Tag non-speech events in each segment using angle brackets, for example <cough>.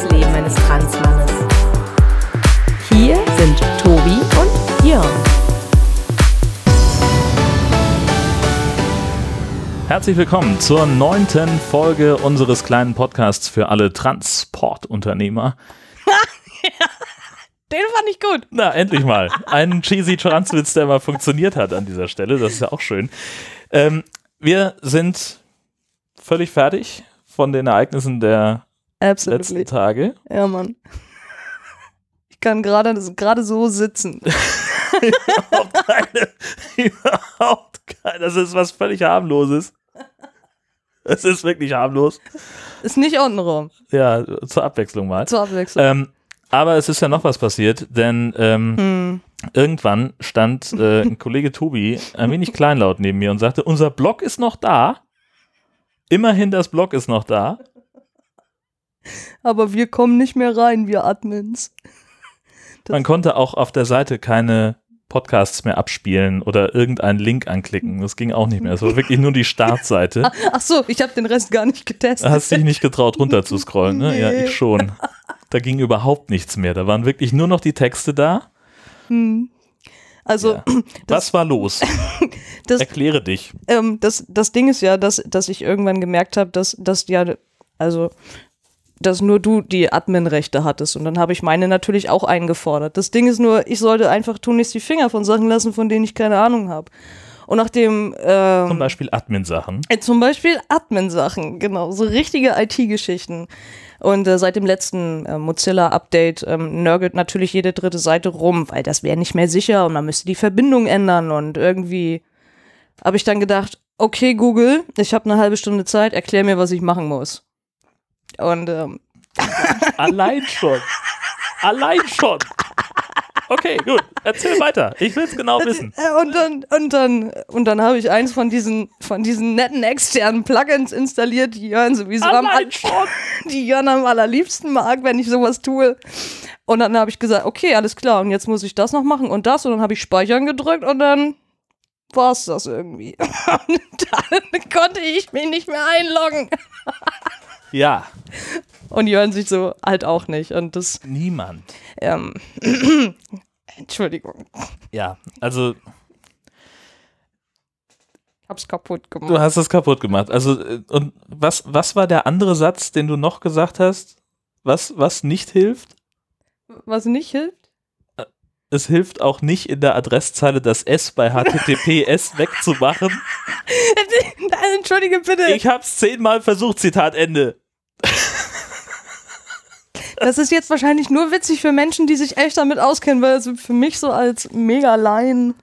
das Leben eines Transmannes. Hier sind Tobi und Jörn. Herzlich willkommen zur neunten Folge unseres kleinen Podcasts für alle Transportunternehmer. <laughs> Den fand ich gut. Na, endlich mal. Ein cheesy Transwitz, der mal funktioniert hat an dieser Stelle. Das ist ja auch schön. Ähm, wir sind völlig fertig von den Ereignissen der letzten Absolutely. Tage. Ja, Mann. Ich kann gerade gerade so sitzen. <laughs> Überhaupt keine, überhaupt keine. Das ist was völlig harmloses. Es ist wirklich harmlos. Ist nicht untenrum. Ja, zur Abwechslung mal. Zur Abwechslung. Ähm, aber es ist ja noch was passiert, denn ähm, Hm. irgendwann stand äh, ein <laughs> Kollege Tobi ein wenig kleinlaut neben mir und sagte, unser Blog ist noch da. Immerhin das Blog ist noch da. Aber wir kommen nicht mehr rein, wir Admins. Das- <laughs> Man konnte auch auf der Seite keine Podcasts mehr abspielen oder irgendeinen Link anklicken. Das ging auch nicht mehr. Es war wirklich nur die Startseite. <laughs> Ach so, ich habe den Rest gar nicht getestet. Hast dich nicht getraut, runter zu scrollen, ne? Ja, Nee. ich schon. Da ging überhaupt nichts mehr. Da waren wirklich nur noch die Texte da. Hm. Also, Ja. <clears throat> Was war los? <laughs> das, Erkläre dich. ähm, das, das Ding ist ja, dass, dass ich irgendwann gemerkt habe, dass, dass ja, also, dass nur du die Admin-Rechte hattest. Und dann habe ich meine natürlich auch eingefordert. Das Ding ist nur, ich sollte einfach tunlichst die Finger von Sachen lassen, von denen ich keine Ahnung habe. Und nachdem. Ähm, Zum Beispiel Admin-Sachen. Äh, Zum Beispiel Admin-Sachen, genau, so richtige IT-Geschichten. Und äh, seit dem letzten äh, Mozilla-Update ähm, nörgelt natürlich jede dritte Seite rum, weil das wäre nicht mehr sicher und man müsste die Verbindung ändern. Und irgendwie habe ich dann gedacht, okay, Google, ich habe eine halbe Stunde Zeit, erklär mir, was ich machen muss. Und ähm, Allein schon. Allein schon. Okay, gut. Erzähl weiter. Ich will es genau wissen. Äh, Und dann, und dann, und dann habe ich eins von diesen, von diesen netten externen Plugins installiert, die Jörn sowieso am, schon. <laughs> die Jörn am allerliebsten mag, wenn ich sowas tue. Und dann habe ich gesagt, okay, alles klar, und jetzt muss ich das noch machen und das. Und dann habe ich Speichern gedrückt und dann war es das irgendwie. <laughs> Und dann konnte ich mich nicht mehr einloggen. <laughs> Ja, Und Jörn sich so halt auch nicht. Und das, niemand. ähm, <clears throat> Entschuldigung, Ja, also ich hab's kaputt gemacht. du hast es kaputt gemacht. Also äh, und was was war der andere Satz, den du noch gesagt hast? Was was nicht hilft? Was nicht hilft? Es hilft auch nicht in der Adresszeile das S bei HTTPS <laughs> wegzumachen. Entschuldige bitte. Ich hab's zehnmal versucht. Zitat Ende. Das ist jetzt wahrscheinlich nur witzig für Menschen, die sich echt damit auskennen, weil also für mich so als mega Laien.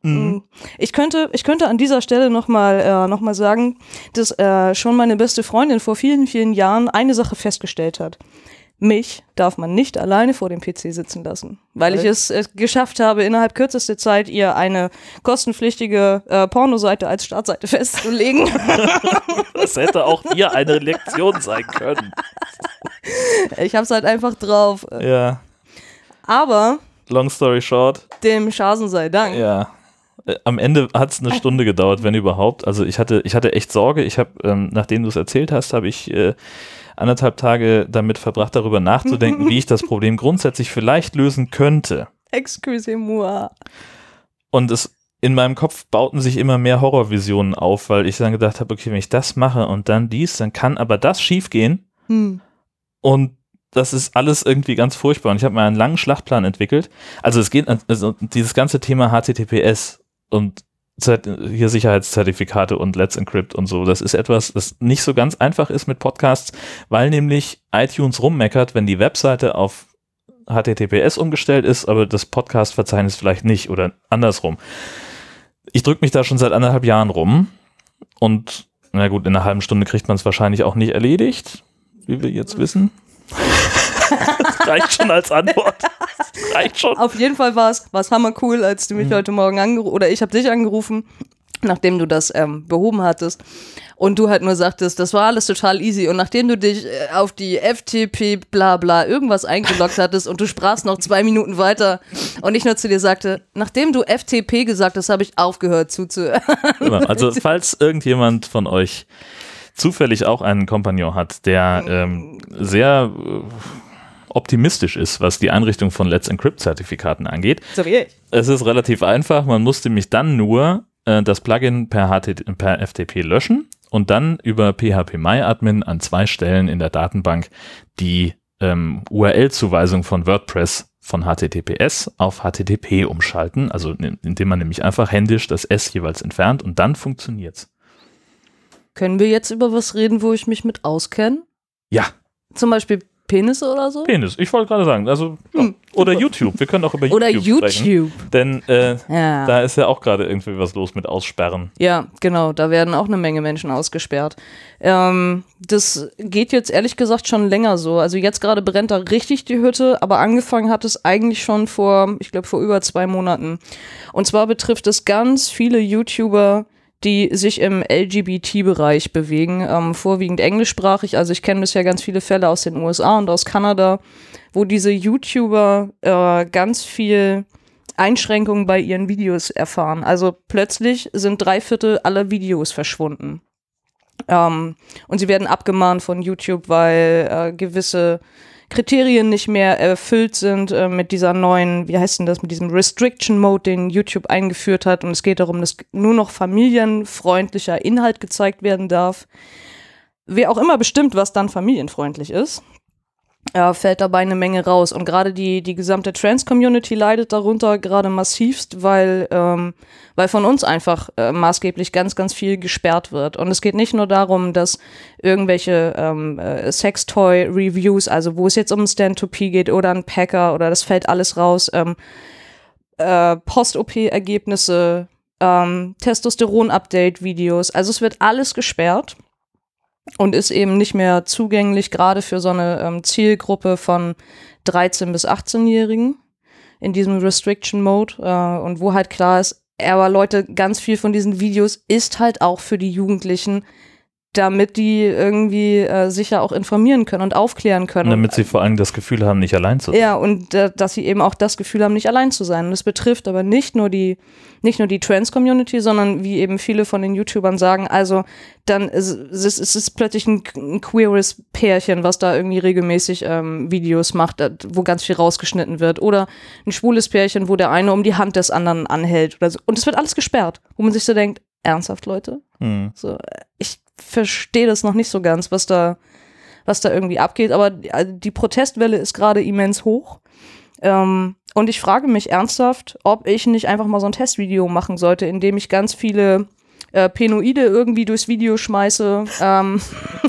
Mhm. Ich könnte, ich könnte an dieser Stelle nochmal äh, noch mal sagen, dass äh, schon meine beste Freundin vor vielen, vielen Jahren eine Sache festgestellt hat. Mich darf man nicht alleine vor dem PC sitzen lassen, weil ich es äh, geschafft habe, innerhalb kürzester Zeit ihr eine kostenpflichtige äh, Pornoseite als Startseite <laughs> festzulegen. <laughs> Das hätte auch dir eine Lektion sein können. ich habe es halt einfach drauf. Ja. Aber Long story short. dem Schasen sei Dank. Ja. Äh, Am Ende hat es eine Stunde gedauert, wenn überhaupt. Also ich hatte, ich hatte echt Sorge. Ich habe, ähm, nachdem du es erzählt hast, habe ich äh, anderthalb Tage damit verbracht, darüber nachzudenken, <laughs> wie ich das Problem grundsätzlich vielleicht lösen könnte. Excusez-moi. Und es in meinem Kopf bauten sich immer mehr Horrorvisionen auf, weil ich dann gedacht habe, okay, wenn ich das mache und dann dies, dann kann aber das schiefgehen. Hm. Und das ist alles irgendwie ganz furchtbar. Und ich habe mal einen langen Schlachtplan entwickelt. Also es geht, also dieses ganze Thema HTTPS und hier Sicherheitszertifikate und Let's Encrypt und so, das ist etwas, das nicht so ganz einfach ist mit Podcasts, weil nämlich iTunes rummeckert, wenn die Webseite auf HTTPS umgestellt ist, aber das Podcast-Verzeichnis vielleicht nicht oder andersrum. Ich drücke mich da schon seit anderthalb Jahren rum und na gut, in einer halben Stunde kriegt man es wahrscheinlich auch nicht erledigt, wie wir jetzt wissen. <laughs> das reicht schon als Antwort. Das reicht schon. Auf jeden Fall war es war's hammer cool, als du mich Mhm. heute Morgen angerufen oder ich habe dich angerufen nachdem du das ähm, behoben hattest und du halt nur sagtest, das war alles total easy und nachdem du dich äh, auf die FTP bla bla irgendwas eingeloggt hattest und du sprachst noch zwei Minuten weiter und ich nur zu dir sagte, nachdem du FTP gesagt hast, habe ich aufgehört zuzuhören. Genau. Also <laughs> falls irgendjemand von euch zufällig auch einen Kompagnon hat, der ähm, sehr äh, optimistisch ist, was die Einrichtung von Let's Encrypt-Zertifikaten angeht. So wie ich. Es ist relativ einfach. Man musste mich dann nur äh, das Plugin per, HT, per FTP löschen und dann über PHP-MyAdmin an zwei Stellen in der Datenbank die ähm, URL-Zuweisung von WordPress von HTTPS auf HTTP umschalten, also indem man nämlich einfach händisch das S jeweils entfernt und dann funktioniert's. Können wir jetzt über was reden, wo ich mich mit auskenne? Ja, Zum Beispiel Penisse oder so? Penis. Ich wollte gerade sagen, also ja. Hm, oder. YouTube. Wir können auch über Oder YouTube, sprechen, YouTube. denn äh, Ja. da ist ja auch gerade irgendwie was los mit Aussperren. Ja, genau, da werden auch eine Menge Menschen ausgesperrt. Ähm, das geht jetzt ehrlich gesagt schon länger so. Also jetzt gerade brennt da richtig die Hütte, aber angefangen hat es eigentlich schon vor, ich glaube, vor über zwei Monaten. Und zwar betrifft es ganz viele YouTuber, die sich im LGBT-Bereich bewegen, ähm, vorwiegend englischsprachig. Also ich kenne bisher ganz viele Fälle aus den USA und aus Kanada, wo diese YouTuber äh, ganz viel Einschränkungen bei ihren Videos erfahren. Also plötzlich sind drei Viertel aller Videos verschwunden. Ähm, und sie werden abgemahnt von YouTube, weil äh, gewisse Kriterien nicht mehr erfüllt sind äh, mit dieser neuen, wie heißt denn das, mit diesem Restriction Mode, den YouTube eingeführt hat. Und es geht darum, dass nur noch familienfreundlicher Inhalt gezeigt werden darf. Wer auch immer bestimmt, was dann familienfreundlich ist, äh, fällt dabei eine Menge raus. Und gerade die, die gesamte Trans-Community leidet darunter gerade massivst, weil, ähm, weil von uns einfach äh, maßgeblich ganz, ganz viel gesperrt wird. Und es geht nicht nur darum, dass irgendwelche ähm, äh, Sextoy-Reviews, also wo es jetzt um Stand-to-P geht oder ein Packer oder das fällt alles raus, ähm, äh, Post-OP-Ergebnisse, ähm, Testosteron-Update-Videos, also es wird alles gesperrt und ist eben nicht mehr zugänglich, gerade für so eine ähm, Zielgruppe von 13- bis 18-Jährigen in diesem Restriction Mode äh, und wo halt klar ist, aber Leute, ganz viel von diesen Videos ist halt auch für die Jugendlichen, damit die irgendwie äh, sicher auch informieren können und aufklären können. Damit sie vor allem das Gefühl haben, nicht allein zu sein. Ja, und äh, dass sie eben auch das Gefühl haben, nicht allein zu sein. Und das betrifft aber nicht nur die, nicht nur die Trans-Community, sondern wie eben viele von den YouTubern sagen, also dann ist es, es ist plötzlich ein, ein queeres Pärchen, was da irgendwie regelmäßig ähm, Videos macht, äh, wo ganz viel rausgeschnitten wird. Oder ein schwules Pärchen, wo der eine um die Hand des anderen anhält oder so. Und es wird alles gesperrt, wo man sich so denkt, ernsthaft, Leute? Hm. So, äh, ich verstehe das noch nicht so ganz, was da, was da irgendwie abgeht. Aber die, also die Protestwelle ist gerade immens hoch. Ähm, und ich frage mich ernsthaft, ob ich nicht einfach mal so ein Testvideo machen sollte, in dem ich ganz viele äh, Penoide irgendwie durchs Video schmeiße, ähm,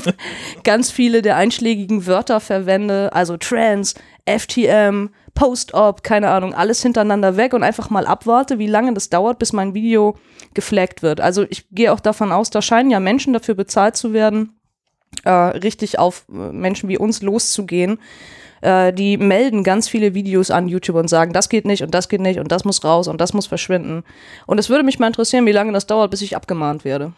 <laughs> ganz viele der einschlägigen Wörter verwende, also Trans, FTM, Post-Op, keine Ahnung, alles hintereinander weg und einfach mal abwarte, wie lange das dauert, bis mein Video geflaggt wird. Also ich gehe auch davon aus, da scheinen ja Menschen dafür bezahlt zu werden, äh, richtig auf äh, Menschen wie uns loszugehen. Äh, die melden ganz viele Videos an YouTube und sagen, das geht nicht und das geht nicht und das muss raus und das muss verschwinden. Und es würde mich mal interessieren, wie lange das dauert, bis ich abgemahnt werde.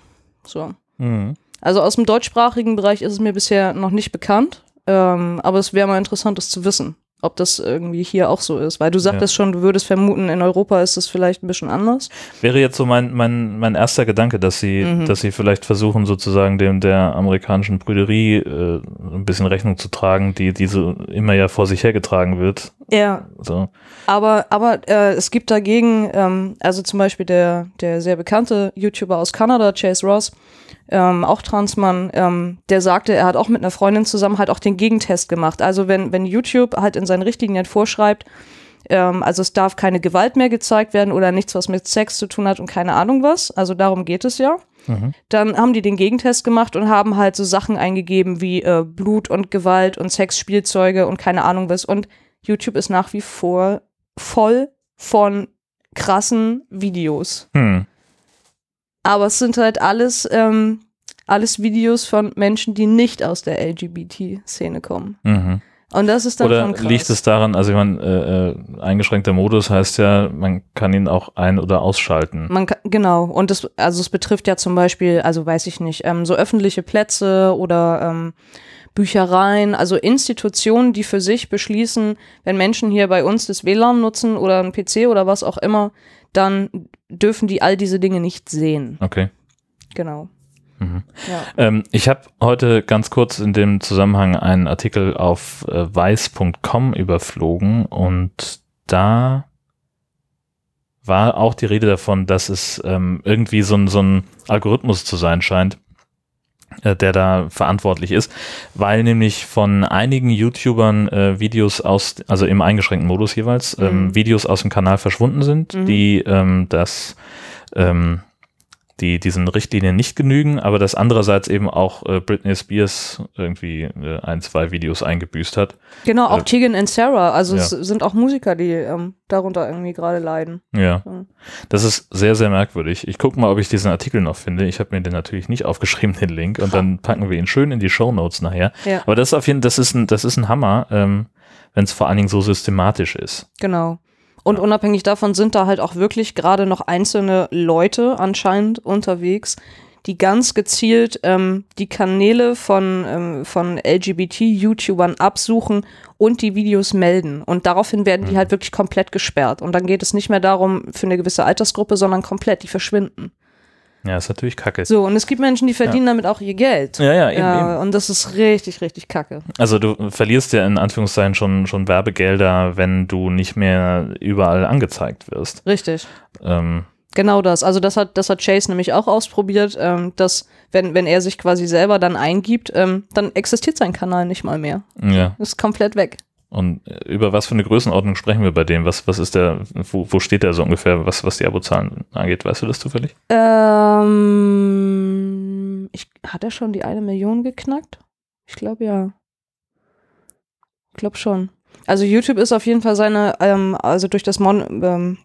So. Mhm. Also aus dem deutschsprachigen Bereich ist es mir bisher noch nicht bekannt, ähm, aber es wäre mal interessant, das zu wissen, ob das irgendwie hier auch so ist. Weil du sagtest schon, du würdest vermuten, in Europa ist es vielleicht ein bisschen anders. Wäre jetzt so mein, mein, mein erster Gedanke, dass sie, Mhm. dass sie vielleicht versuchen, sozusagen dem der amerikanischen Brüderie äh, ein bisschen Rechnung zu tragen, die diese immer ja vor sich hergetragen wird. Ja, So. Aber, aber äh, es gibt dagegen, ähm, also zum Beispiel der, der sehr bekannte YouTuber aus Kanada, Chase Ross, ähm, auch Transmann, ähm, der sagte, er hat auch mit einer Freundin zusammen halt auch den Gegentest gemacht. Also wenn, wenn YouTube halt in seinen Richtlinien vorschreibt, ähm, also es darf keine Gewalt mehr gezeigt werden oder nichts, was mit Sex zu tun hat und keine Ahnung was, also darum geht es ja. Mhm. Dann haben die den Gegentest gemacht und haben halt so Sachen eingegeben wie äh, Blut und Gewalt und Sexspielzeuge und keine Ahnung was. Und YouTube ist nach wie vor voll von krassen Videos. Hm. Aber es sind halt alles, ähm, alles Videos von Menschen, die nicht aus der LGBT-Szene kommen. Mhm. Und das ist dann Oder schon krass. liegt es daran, also ich meine, äh, äh, eingeschränkter Modus heißt ja, man kann ihn auch ein- oder ausschalten. Man kann, genau, und das, also es betrifft ja zum Beispiel, also weiß ich nicht, ähm, so öffentliche Plätze oder ähm, Büchereien, also Institutionen, die für sich beschließen, wenn Menschen hier bei uns das WLAN nutzen oder ein PC oder was auch immer, dann dürfen die all diese Dinge nicht sehen. Okay. Genau. Mhm. Ja. Ähm, ich habe heute ganz kurz in dem Zusammenhang einen Artikel auf äh, weiß.com überflogen und da war auch die Rede davon, dass es ähm, irgendwie so ein, so ein Algorithmus zu sein scheint, der da verantwortlich ist, weil nämlich von einigen YouTubern äh, Videos aus, also im eingeschränkten Modus jeweils, ähm, Mhm. Videos aus dem Kanal verschwunden sind, Mhm. die ähm, das ähm, die diesen Richtlinien nicht genügen, aber dass andererseits eben auch äh, Britney Spears irgendwie äh, ein, zwei Videos eingebüßt hat. Genau, auch Äh, Tegan and Sarah, also ja. es sind auch Musiker, die ähm, darunter irgendwie gerade leiden. Ja, das ist sehr, sehr merkwürdig. Ich gucke mal, ob ich diesen Artikel noch finde. Ich habe mir den natürlich nicht aufgeschrieben, den Link, und dann packen wir ihn schön in die Show Notes nachher. Ja. Aber das ist auf jeden das ist ein, das ist ein Hammer, ähm, wenn es vor allen Dingen so systematisch ist. Genau. Und unabhängig davon sind da halt auch wirklich gerade noch einzelne Leute anscheinend unterwegs, die ganz gezielt ähm, die Kanäle von, ähm, von LGBT-YouTubern absuchen und die Videos melden. Und daraufhin werden die Mhm. halt wirklich komplett gesperrt. Und dann geht es nicht mehr darum für eine gewisse Altersgruppe, sondern komplett, die verschwinden. Ja, ist natürlich kacke. So, und es gibt Menschen, die verdienen damit auch ihr Geld. Ja, ja, eben, Ja, eben. und das ist richtig, richtig kacke. Also du verlierst ja in Anführungszeichen schon, schon Werbegelder, wenn du nicht mehr überall angezeigt wirst. Richtig. Ähm, Genau das. Also das hat, das hat Chase nämlich auch ausprobiert, ähm, dass wenn, wenn er sich quasi selber dann eingibt, ähm, dann existiert sein Kanal nicht mal mehr. ja. Ist komplett weg. Und äh, über was für eine Größenordnung sprechen wir bei dem? Was, was ist der, wo, wo steht der so ungefähr, was, was die Abozahlen angeht? Weißt du das zufällig? Ähm, ich, hat er schon die eine Million geknackt? Ich glaube ja. Ich glaube schon. Also YouTube ist auf jeden Fall seine, ähm, also durch das Mon, ähm,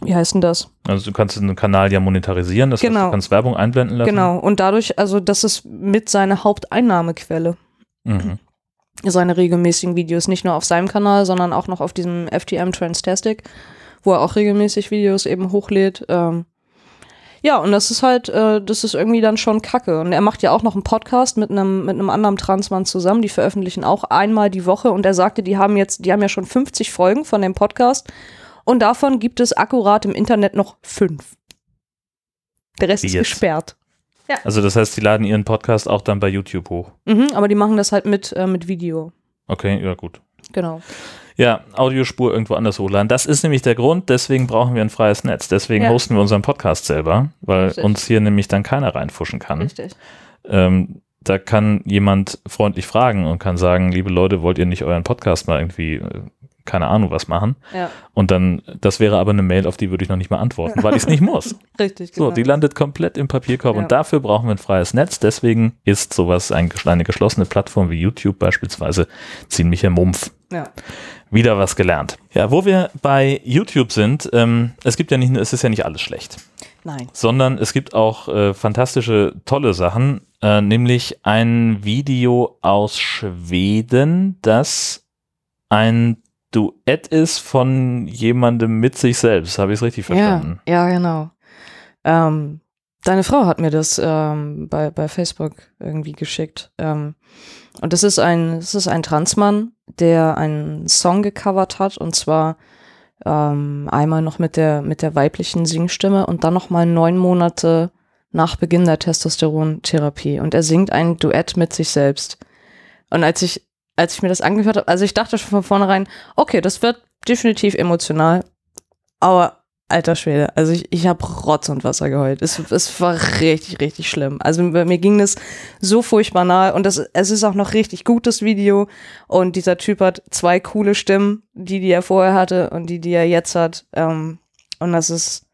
wie heißt denn das? Also du kannst den Kanal ja monetarisieren, das heißt, Genau. du kannst Werbung einblenden lassen. Genau. Und dadurch, also das ist mit seine Haupteinnahmequelle. Mhm. Seine regelmäßigen Videos, nicht nur auf seinem Kanal, sondern auch noch auf diesem FTM Transtastic, wo er auch regelmäßig Videos eben hochlädt. Ähm, ja, und das ist halt, äh, das ist irgendwie dann schon kacke. Und er macht ja auch noch einen Podcast mit einem, mit einem anderen Transmann zusammen, die veröffentlichen auch einmal die Woche und er sagte, die haben jetzt, die haben ja schon 50 Folgen von dem Podcast und davon gibt es akkurat im Internet noch fünf. Der Rest Wie ist jetzt? gesperrt. Also das heißt, die laden ihren Podcast auch dann bei YouTube hoch. Mhm, aber die machen das halt mit, äh, mit Video. Okay, ja gut. Genau. Ja, Audiospur irgendwo anders hochladen. Das ist nämlich der Grund, deswegen brauchen wir ein freies Netz. Deswegen Ja. hosten wir unseren Podcast selber, weil Richtig. uns hier nämlich dann keiner reinfuschen kann. Richtig. Ähm, da kann jemand freundlich fragen und kann sagen, liebe Leute, wollt ihr nicht euren Podcast mal irgendwie, äh, keine Ahnung, was machen? Ja, Und dann, das wäre aber eine Mail, auf die würde ich noch nicht mal antworten, weil ich es nicht muss. <laughs> richtig. So, genau. die landet komplett im Papierkorb Ja. und dafür brauchen wir ein freies Netz. Deswegen ist sowas, ein, eine geschlossene Plattform wie YouTube beispielsweise, ziemlicher Mumpf. Ja. Wieder was gelernt. Ja, wo wir bei YouTube sind, ähm, es gibt ja nicht, es ist ja nicht alles schlecht, Nein. sondern es gibt auch äh, fantastische, tolle Sachen, äh, nämlich ein Video aus Schweden, das ein Duett ist von jemandem mit sich selbst. Habe ich es richtig verstanden? Ja, ja, genau. Ähm, deine Frau hat mir das ähm, bei, bei Facebook irgendwie geschickt. Ähm, und das ist ein, das ist ein Transmann, der einen Song gecovert hat und zwar ähm, einmal noch mit der, mit der weiblichen Singstimme und dann nochmal neun Monate nach Beginn der Testosterontherapie. Und er singt ein Duett mit sich selbst. Und als ich, als ich mir das angehört habe, also ich dachte schon von vornherein, okay, das wird definitiv emotional, aber alter Schwede, also ich, ich habe Rotz und Wasser geheult. Es, es war richtig, richtig schlimm. Also mir ging das so furchtbar nahe und das, es ist auch noch richtig gutes Video und dieser Typ hat zwei coole Stimmen, die, die er vorher hatte und die, die er jetzt hat. Ähm, und das ist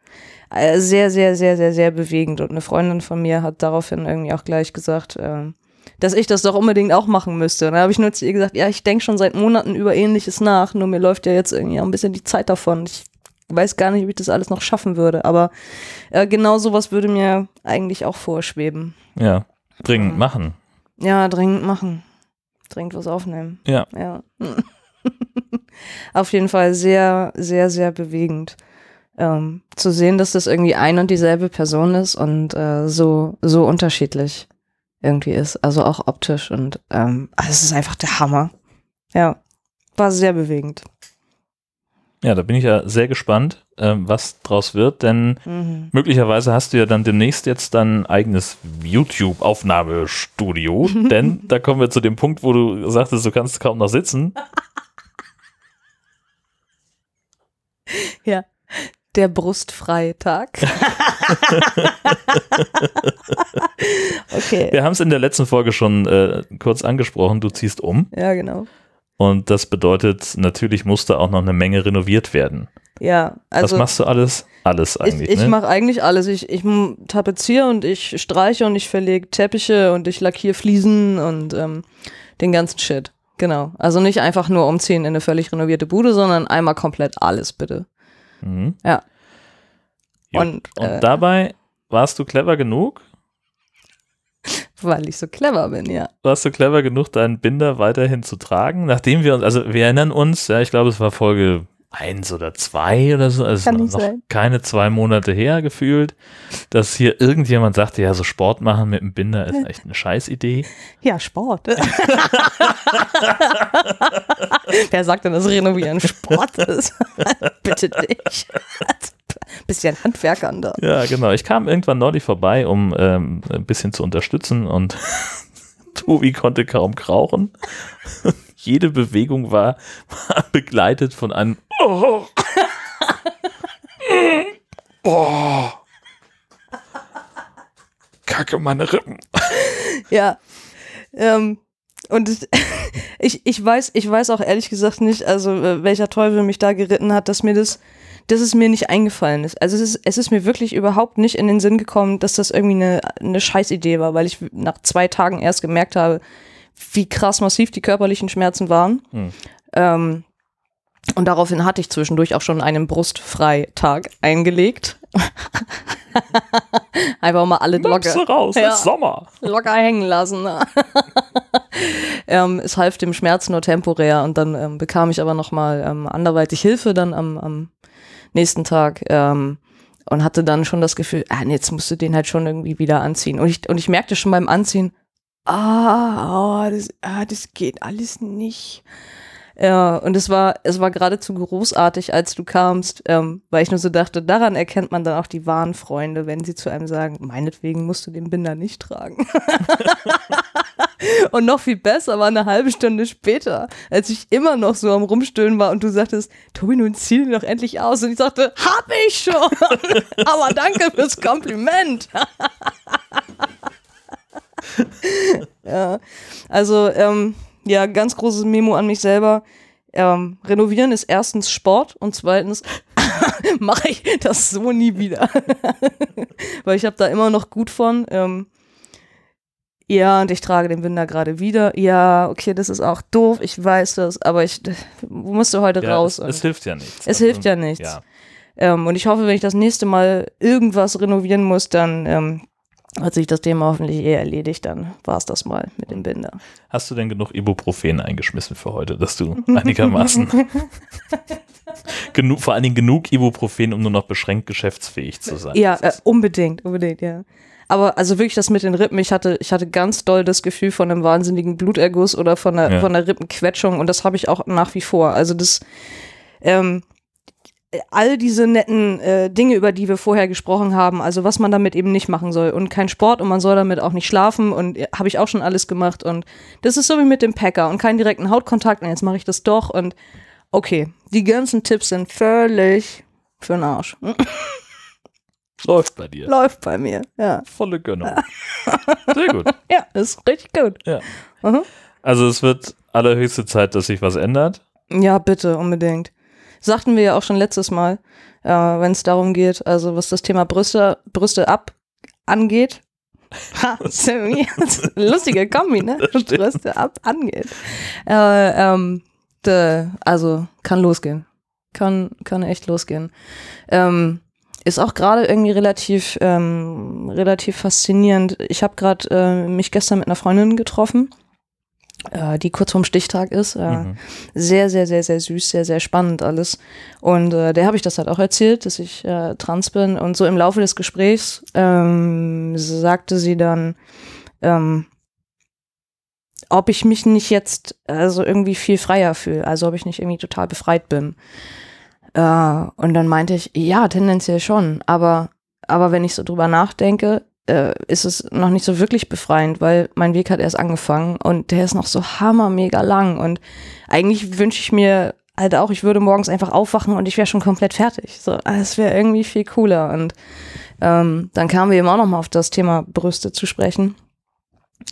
äh, sehr, sehr, sehr, sehr, sehr bewegend. Und eine Freundin von mir hat daraufhin irgendwie auch gleich gesagt, ähm, dass ich das doch unbedingt auch machen müsste. Und da habe ich nur zu ihr gesagt, ja, ich denke schon seit Monaten über Ähnliches nach, nur mir läuft ja jetzt irgendwie auch ein bisschen die Zeit davon. Ich weiß gar nicht, ob ich das alles noch schaffen würde, aber äh, genau sowas würde mir eigentlich auch vorschweben. Ja. Dringend Mhm. machen. Ja, dringend machen. dringend was aufnehmen. Ja. Ja. <laughs> Auf jeden Fall sehr, sehr, sehr bewegend. Ähm, zu sehen, dass das irgendwie ein und dieselbe Person ist und äh, so, so unterschiedlich irgendwie ist. Also auch optisch und ähm, also es ist einfach der Hammer. Ja. War sehr bewegend. Ja, da bin ich ja sehr gespannt, ähm, was draus wird, denn Mhm. möglicherweise hast du ja dann demnächst jetzt dein eigenes YouTube-Aufnahmestudio, <laughs> denn da kommen wir zu dem Punkt, wo du sagtest, du kannst kaum noch sitzen. Ja. Der Brustfreitag. <laughs> okay. Wir haben es in der letzten Folge schon äh, kurz angesprochen, du ziehst um Ja, genau. und das bedeutet, natürlich musste auch noch eine Menge renoviert werden. Ja, also. was machst du alles? Alles eigentlich, ich ich ne? mache eigentlich alles. Ich, ich tapeziere und ich streiche und ich verlege Teppiche und ich lackiere Fliesen und ähm, den ganzen Shit. Genau. Also nicht einfach nur umziehen in eine völlig renovierte Bude, sondern einmal komplett alles, bitte. Mhm. Ja. Gut. Und, Und äh, dabei warst du clever genug? Weil ich so clever bin, ja. Warst du clever genug, deinen Binder weiterhin zu tragen? Nachdem wir uns, also wir erinnern uns, ja, ich glaube, es war Folge eins oder zwei oder so, also noch, sein. keine zwei Monate her gefühlt, dass hier irgendjemand sagte, ja, so Sport machen mit dem Binder ist echt eine Scheißidee. Ja, Sport. <laughs> Wer sagt denn, dass Renovieren Sport ist? <laughs> Bitte nicht. <laughs> Bisschen Handwerkern da. Ja, genau. Ich kam irgendwann neulich vorbei, um ähm, ein bisschen zu unterstützen und Tobi konnte kaum krauchen. Jede Bewegung war, war begleitet von einem Oh. oh. Kacke, meine Rippen. Ja. Ähm, und <laughs> ich, ich weiß, ich weiß auch ehrlich gesagt nicht, also äh, welcher Teufel mich da geritten hat, dass mir das, dass es mir nicht eingefallen ist. Also es ist, es ist mir wirklich überhaupt nicht in den Sinn gekommen, dass das irgendwie eine, eine Scheißidee war, weil ich nach zwei Tagen erst gemerkt habe, wie krass massiv die körperlichen Schmerzen waren. Hm. Ähm, und daraufhin hatte ich zwischendurch auch schon einen Brustfreitag eingelegt. <laughs> Einfach mal alle locker, Möpse raus, Ja. ist Sommer. locker hängen lassen. ne? <laughs> ähm, es half dem Schmerz nur temporär und dann ähm, bekam ich aber nochmal ähm, anderweitig Hilfe dann am, am nächsten Tag ähm, und hatte dann schon das Gefühl, ah, nee, jetzt musst du den halt schon irgendwie wieder anziehen. Und ich, und ich merkte schon beim Anziehen, ah, oh, das, ah, das geht alles nicht. Ja, und es war, es war geradezu großartig, als du kamst, ähm, weil ich nur so dachte, daran erkennt man dann auch die wahren Freunde, wenn sie zu einem sagen, meinetwegen musst du den Binder nicht tragen. <laughs> und noch viel besser war eine halbe Stunde später, als ich immer noch so am Rumstöhnen war und du sagtest, Tobi, nun zieh den doch endlich aus. Und ich sagte, hab ich schon, <laughs> aber danke fürs Kompliment. <laughs> ja, also, ähm, ja, ganz großes Memo an mich selber. Ähm, renovieren ist erstens Sport und zweitens <laughs> mache ich das so nie wieder. <laughs> Weil ich habe da immer noch gut von. Ähm, ja, und ich trage den Binder gerade wieder. Ja, okay, das ist auch doof, ich weiß das, aber ich musste heute Ja, raus. es, es hilft ja nichts. Es hilft ja nichts. Ja. ähm, und ich hoffe, wenn ich das nächste Mal irgendwas renovieren muss, dann ähm, hat sich das Thema hoffentlich eh erledigt. Dann war es das mal mit dem Binder. Hast du denn genug Ibuprofen eingeschmissen für heute, dass du <laughs> einigermaßen <laughs> genug, vor allen Dingen genug Ibuprofen, um nur noch beschränkt geschäftsfähig zu sein? Ja, äh, unbedingt, unbedingt, ja. Aber also wirklich das mit den Rippen, ich hatte, ich hatte ganz doll das Gefühl von einem wahnsinnigen Bluterguss oder von einer, Ja. von einer Rippenquetschung und das habe ich auch nach wie vor. Also das, ähm, all diese netten äh, Dinge, über die wir vorher gesprochen haben, also was man damit eben nicht machen soll und kein Sport und man soll damit auch nicht schlafen und äh, habe ich auch schon alles gemacht und das ist so wie mit dem Packer und keinen direkten Hautkontakt und jetzt mache ich das doch und okay, die ganzen Tipps sind völlig für den Arsch. <laughs> läuft bei dir. Läuft bei mir, ja. Volle Gönnung. <laughs> Sehr gut. Ja, ist richtig gut. Ja. Mhm. Also es wird allerhöchste Zeit, dass sich was ändert. Ja, bitte, unbedingt. Sagten wir ja auch schon letztes Mal, äh, wenn es darum geht, also was das Thema Brüste, Brüste ab angeht. <laughs> Ha, <laughs> lustige Kombi, ne? <laughs> Brüste ab angeht. Äh, ähm, de, also kann losgehen. Kann, kann echt losgehen. Ähm, ist auch gerade irgendwie relativ, ähm, relativ faszinierend. Ich habe gerade äh, mich gestern mit einer Freundin getroffen äh, die kurz vorm Stichtag ist. Äh, Mhm. Sehr, sehr, sehr, sehr süß, sehr, sehr spannend alles. Und äh, der habe ich das halt auch erzählt, dass ich äh, trans bin. Und so im Laufe des Gesprächs ähm, sagte sie dann, ähm, ob ich mich nicht jetzt also irgendwie viel freier fühle, also ob ich nicht irgendwie total befreit bin. Äh, und dann meinte ich, ja, tendenziell schon, aber, aber wenn ich so drüber nachdenke, äh, ist es noch nicht so wirklich befreiend, weil mein Weg hat erst angefangen und der ist noch so hammermega lang. Und eigentlich wünsche ich mir halt auch, ich würde morgens einfach aufwachen und ich wäre schon komplett fertig. So, es wäre irgendwie viel cooler. Und ähm, dann kamen wir eben auch noch mal auf das Thema Brüste zu sprechen.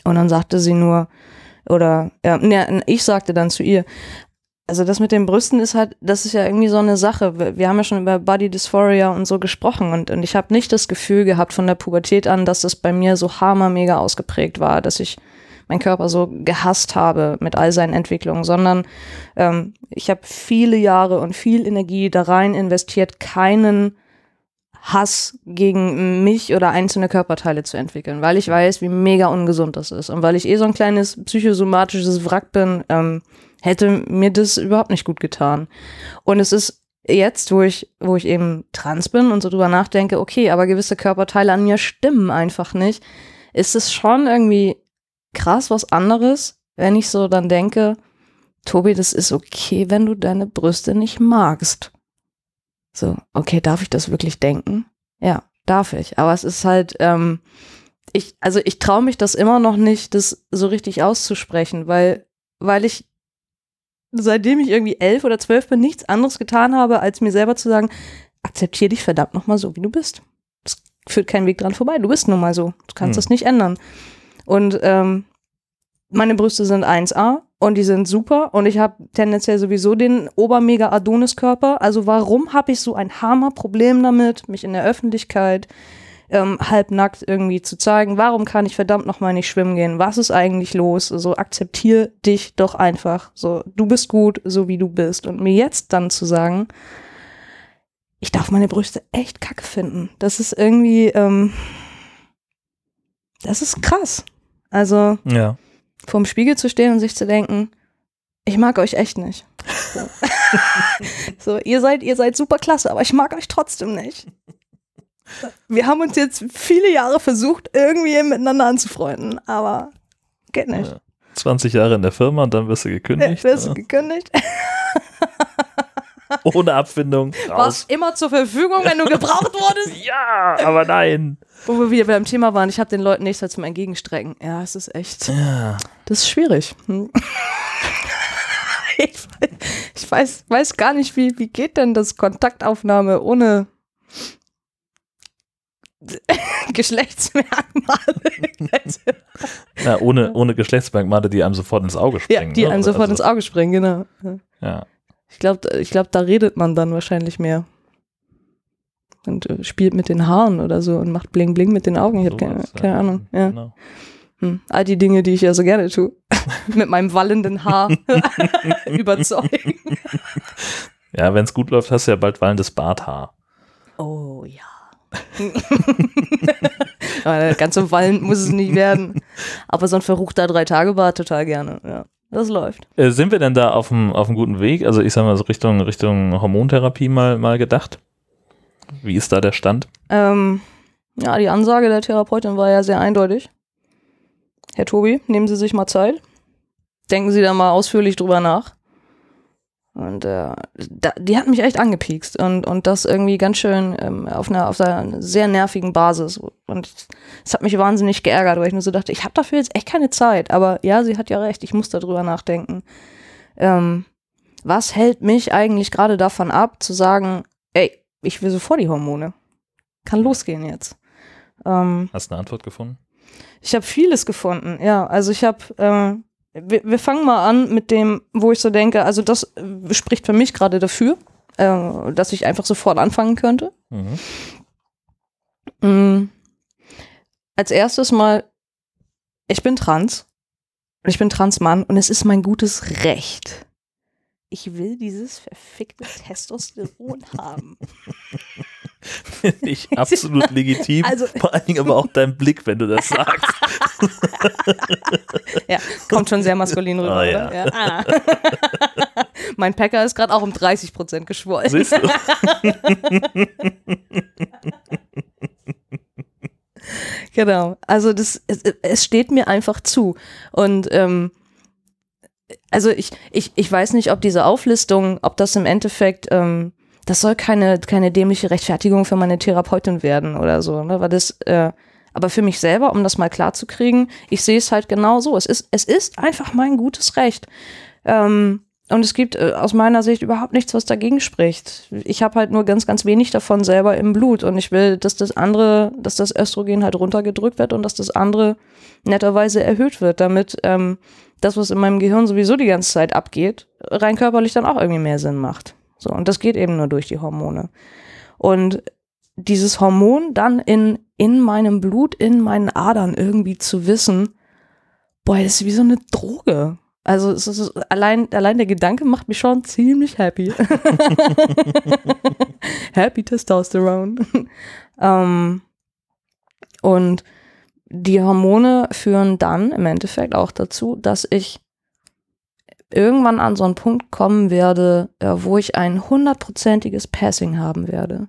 Und dann sagte sie nur, oder ja, ne, ich sagte dann zu ihr, also das mit den Brüsten ist halt, das ist ja irgendwie so eine Sache. Wir haben ja schon über Body Dysphoria und so gesprochen und, und ich habe nicht das Gefühl gehabt von der Pubertät an, dass das bei mir so hammermega ausgeprägt war, dass ich meinen Körper so gehasst habe mit all seinen Entwicklungen, sondern ähm, ich habe viele Jahre und viel Energie da rein investiert, keinen Hass gegen mich oder einzelne Körperteile zu entwickeln, weil ich weiß, wie mega ungesund das ist und weil ich eh so ein kleines psychosomatisches Wrack bin, ähm, hätte mir das überhaupt nicht gut getan. Und es ist jetzt, wo ich, wo ich eben trans bin und so drüber nachdenke, okay, aber gewisse Körperteile an mir stimmen einfach nicht, ist es schon irgendwie krass was anderes, wenn ich so dann denke, Tobi, das ist okay, wenn du deine Brüste nicht magst. So, okay, darf ich das wirklich denken? Ja, darf ich. Aber es ist halt, ähm, ich, also ich traue mich das immer noch nicht, das so richtig auszusprechen, weil, weil ich seitdem ich irgendwie elf oder zwölf bin, nichts anderes getan habe, als mir selber zu sagen, akzeptier dich verdammt nochmal so, wie du bist. Es führt kein Weg dran vorbei. Du bist nun mal so. Du kannst Hm. das nicht ändern. Und ähm, meine Brüste sind 1A und die sind super und ich habe tendenziell sowieso den obermega Adonis-Körper. Also warum habe ich so ein Hammer-Problem damit, mich in der Öffentlichkeit ähm, halbnackt irgendwie zu zeigen? Warum kann ich verdammt nochmal nicht schwimmen gehen? Was ist eigentlich los? So akzeptier dich doch einfach. So, du bist gut, so wie du bist. Und mir jetzt dann zu sagen, ich darf meine Brüste echt kacke finden. Das ist irgendwie, ähm, das ist krass. Also Ja. vorm Spiegel zu stehen und sich zu denken, ich mag euch echt nicht. <laughs> So, <laughs> so ihr seid, ihr seid super klasse, aber ich mag euch trotzdem nicht. Wir haben uns jetzt viele Jahre versucht, irgendwie miteinander anzufreunden, aber geht nicht. Ja. 20 Jahre in der Firma und dann wirst du gekündigt. Wirst ja. gekündigt? <laughs> Ohne Abfindung. Warst Raus. immer zur Verfügung, wenn du <laughs> gebraucht wurdest. Ja, aber nein. Wo wir wieder beim Thema waren, ich habe den Leuten nichts zum Entgegenstrecken. Ja, es ist echt. Ja. Das ist schwierig. Hm. <laughs> ich weiß, ich weiß, weiß gar nicht, wie, wie geht denn das Kontaktaufnahme ohne <laughs> Geschlechtsmerkmale? <laughs> ja ohne, ohne Geschlechtsmerkmale, die einem sofort ins Auge ja, springen. die ne? einem sofort Also, ins Auge springen, genau. Ja. Ich glaube, ich glaub, da redet man dann wahrscheinlich mehr. Und äh, spielt mit den Haaren oder so und macht Bling Bling mit den Augen. Ich habe keine, keine Ahnung. Ja. Genau. Hm. All die Dinge, die ich ja so gerne tue. <laughs> mit meinem wallenden Haar überzeugen. Ja, wenn es gut läuft, hast du ja bald wallendes Barthaar. Oh ja. Aber ganz so wallend muss es nicht werden. Aber so ein verruchter Drei-Tage-Bart total gerne. Ja, das läuft. Äh, sind wir denn da auf dem auf einem guten Weg? Also ich sag mal so Richtung, Richtung Hormontherapie mal, mal gedacht. Wie ist da der Stand? Ähm, ja, die Ansage der Therapeutin war ja sehr eindeutig. Herr Tobi, nehmen Sie sich mal Zeit. Denken Sie da mal ausführlich drüber nach. Und äh, da, die hat mich echt angepiekst und, und das irgendwie ganz schön ähm, auf, einer, auf einer sehr nervigen Basis. Und es hat mich wahnsinnig geärgert, weil ich nur so dachte, ich habe dafür jetzt echt keine Zeit. Aber ja, sie hat ja recht, ich muss darüber nachdenken. Ähm, was hält mich eigentlich gerade davon ab, zu sagen, ey, ich will sofort die Hormone. Kann losgehen jetzt. Ähm, Hast du eine Antwort gefunden? ich habe vieles gefunden, ja. Also ich habe, äh, wir, wir fangen mal an mit dem, wo ich so denke, also das äh, spricht für mich gerade dafür, äh, dass ich einfach sofort anfangen könnte. Mhm. Mm. Als erstes mal, ich bin trans. Und Ich bin Transmann und es ist mein gutes Recht. Ich will dieses verfickte Testosteron <laughs> haben. <laughs> Finde ich absolut legitim. Also- Vor allen Dingen aber auch dein Blick, wenn du das sagst. <laughs> Ja, kommt schon sehr maskulin rüber, Ah, ja. Ja. Ah. <laughs> mein Packer ist gerade auch um 30 Prozent geschwollen. Siehst du? Genau. Also das, es, es steht mir einfach zu. Und ähm, also ich, ich, ich weiß nicht, ob diese Auflistung, ob das im Endeffekt, ähm, das soll keine, keine dämliche Rechtfertigung für meine Therapeutin werden oder so, ne? Weil das, äh, aber für mich selber, um das mal klar zu kriegen, ich sehe es halt genau so. Es ist, es ist einfach mein gutes Recht. Ähm, und es gibt äh, aus meiner Sicht überhaupt nichts, was dagegen spricht. Ich habe halt nur ganz, ganz wenig davon selber im Blut und ich will, dass das andere, dass das Östrogen halt runtergedrückt wird und dass das andere netterweise erhöht wird, damit ähm, das, was in meinem Gehirn sowieso die ganze Zeit abgeht, rein körperlich dann auch irgendwie mehr Sinn macht. So, und das geht eben nur durch die Hormone. Und dieses Hormon dann in, in meinem Blut, in meinen Adern irgendwie zu wissen, boah, das ist wie so eine Droge. Also es ist, allein, allein der Gedanke macht mich schon ziemlich happy. <laughs> happy Testosteron. <laughs> ähm, und die Hormone führen dann im Endeffekt auch dazu, dass ich irgendwann an so einen Punkt kommen werde, äh, wo ich ein hundertprozentiges Passing haben werde.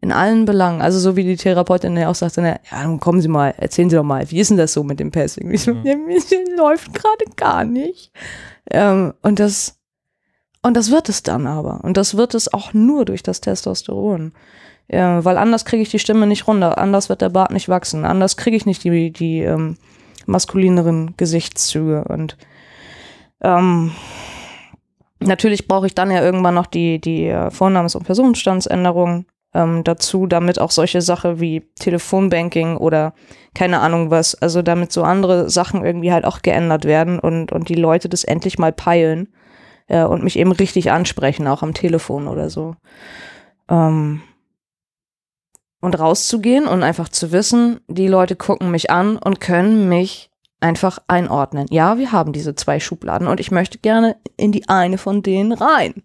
In allen Belangen. Also so wie die Therapeutin ja auch sagte, na, ja, nun kommen Sie mal, erzählen Sie doch mal, wie ist denn das so mit dem Passing? Ich so, Mhm. ja, mir <laughs> läuft gerade gar nicht. Ähm, und das, und das wird es dann aber. Und das wird es auch nur durch das Testosteron. Ja, weil anders kriege ich die Stimme nicht runter, anders wird der Bart nicht wachsen, anders kriege ich nicht die, die ähm, maskulineren Gesichtszüge. Und ähm, natürlich brauche ich dann ja irgendwann noch die, die äh, Vornamens- und Personenstandsänderung ähm, dazu, damit auch solche Sachen wie Telefonbanking oder keine Ahnung was, also damit so andere Sachen irgendwie halt auch geändert werden und, und die Leute das endlich mal peilen äh, und mich eben richtig ansprechen, auch am Telefon oder so. Ähm, und rauszugehen und einfach zu wissen, die Leute gucken mich an und können mich einfach einordnen. Ja, wir haben diese zwei Schubladen und ich möchte gerne in die eine von denen rein.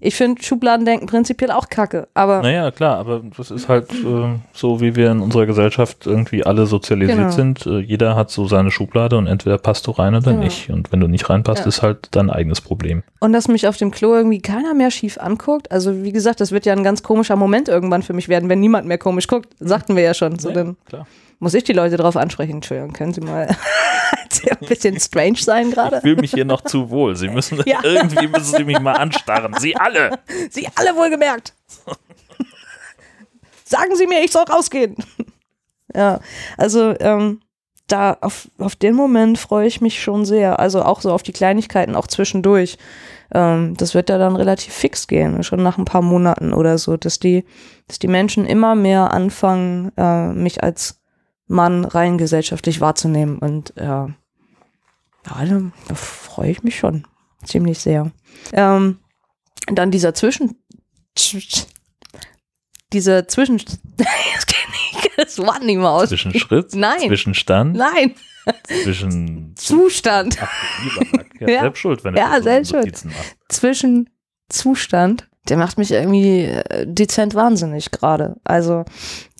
Ich finde Schubladendenken prinzipiell auch kacke, aber Naja, klar, aber das ist halt äh, so, wie wir in unserer Gesellschaft irgendwie alle sozialisiert Genau. sind. Äh, jeder hat so seine Schublade und entweder passt du rein oder Genau. nicht. Und wenn du nicht reinpasst, Ja. ist halt dein eigenes Problem. Und dass mich auf dem Klo irgendwie keiner mehr schief anguckt. Also wie gesagt, das wird ja ein ganz komischer Moment irgendwann für mich werden, wenn niemand mehr komisch guckt. Sagten wir ja schon. So, Ja, dann klar. muss ich die Leute drauf ansprechen. Entschuldigung, können Sie mal <laughs> ein bisschen strange sein Ich gerade? fühle mich hier noch zu wohl. Sie müssen Ja. <laughs> irgendwie müssen Sie mich mal anstarren. Sie alle. Sie alle wohlgemerkt. Sagen Sie mir, ich soll rausgehen. ja, also ähm, da auf, auf den Moment freue ich mich schon sehr. Also auch so auf die Kleinigkeiten, auch zwischendurch. Ähm, das wird ja dann relativ fix gehen, schon nach ein paar Monaten oder so, dass die, dass die Menschen immer mehr anfangen, äh, mich als Mann rein gesellschaftlich wahrzunehmen. Und äh, ja, da, da freue ich mich schon ziemlich sehr. Ähm, dann dieser Zwischen dieser Zwischen <laughs> das Wort nicht mehr aus. Zwischenschritt, Nein. Zwischenstand, Nein, zwischen Zustand. Ach. Ja, Ja. selbst schuld, wenn du Ja, so selbst schuld. Zwischen Zustand, der macht mich irgendwie äh, dezent wahnsinnig gerade. Also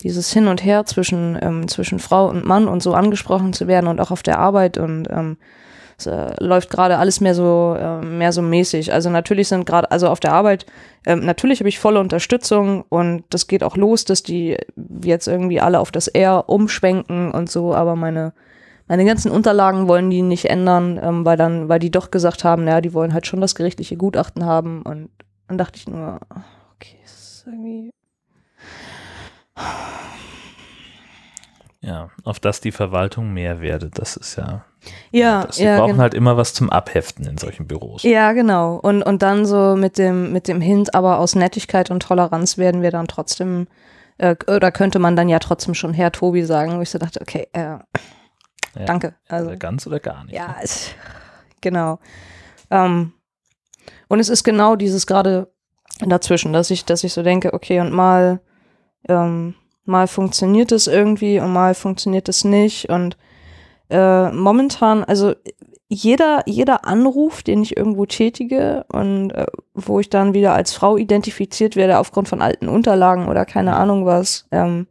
dieses Hin und Her zwischen, ähm, zwischen Frau und Mann und so angesprochen zu werden und auch auf der Arbeit und ähm, es äh, läuft gerade alles mehr so, äh, mehr so mäßig. Also natürlich sind gerade, also auf der Arbeit, ähm, natürlich habe ich volle Unterstützung und das geht auch los, dass die jetzt irgendwie alle auf das R umschwenken und so, aber meine, meine ganzen Unterlagen wollen die nicht ändern, ähm, weil dann, weil die doch gesagt haben, ja, die wollen halt schon das gerichtliche Gutachten haben und dann dachte ich nur, okay, das ist irgendwie. Ja, auf das die Verwaltung mehr werde, das ist ja. Ja, das, sie ja, brauchen genau. halt immer was zum Abheften in solchen Büros. Ja, genau. Und, und dann so mit dem, mit dem Hint, aber aus Nettigkeit und Toleranz werden wir dann trotzdem, äh, oder könnte man dann ja trotzdem schon Herr Tobi sagen, wo ich so dachte, okay, äh, Ja. danke. Also, ganz oder gar nicht. ja, es, genau. Ähm, und es ist genau dieses gerade dazwischen, dass ich, dass ich so denke, okay, und mal, ähm, mal funktioniert es irgendwie und mal funktioniert es nicht. Und äh, momentan, also jeder, jeder Anruf, den ich irgendwo tätige und äh, wo ich dann wieder als Frau identifiziert werde aufgrund von alten Unterlagen oder keine Ahnung was, ähm,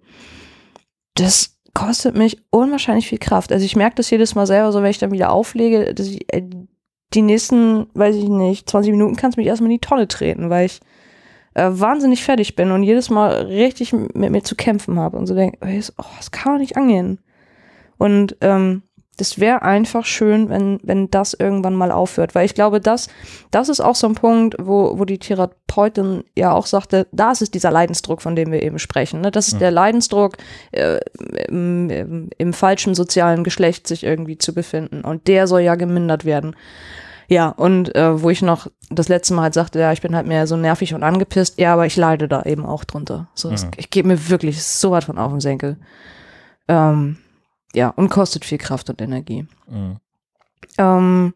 das kostet mich unwahrscheinlich viel Kraft. Also ich merke das jedes Mal selber, so wenn ich dann wieder auflege, dass ich äh, die nächsten, weiß ich nicht, 20 Minuten kannst du mich erstmal in die Tonne treten, weil ich äh, wahnsinnig fertig bin und jedes Mal richtig mit mir zu kämpfen habe und so denke, oh, das kann doch nicht angehen. Und ähm, das wäre einfach schön, wenn, wenn das irgendwann mal aufhört. Weil ich glaube, das, das ist auch so ein Punkt, wo, wo die Therapeutin ja auch sagte, das ist dieser Leidensdruck, von dem wir eben sprechen. Ne? Das ist mhm. der Leidensdruck, äh, im, im, im falschen sozialen Geschlecht sich irgendwie zu befinden. Und der soll ja gemindert werden. Ja, und äh, wo ich noch das letzte Mal halt sagte, ja, ich bin halt mehr so nervig und angepisst, ja, aber ich leide da eben auch drunter. So, mhm. es, ich gebe mir wirklich so was von auf den Senkel. Ähm, ja, und kostet viel Kraft und Energie. Mhm. Ähm,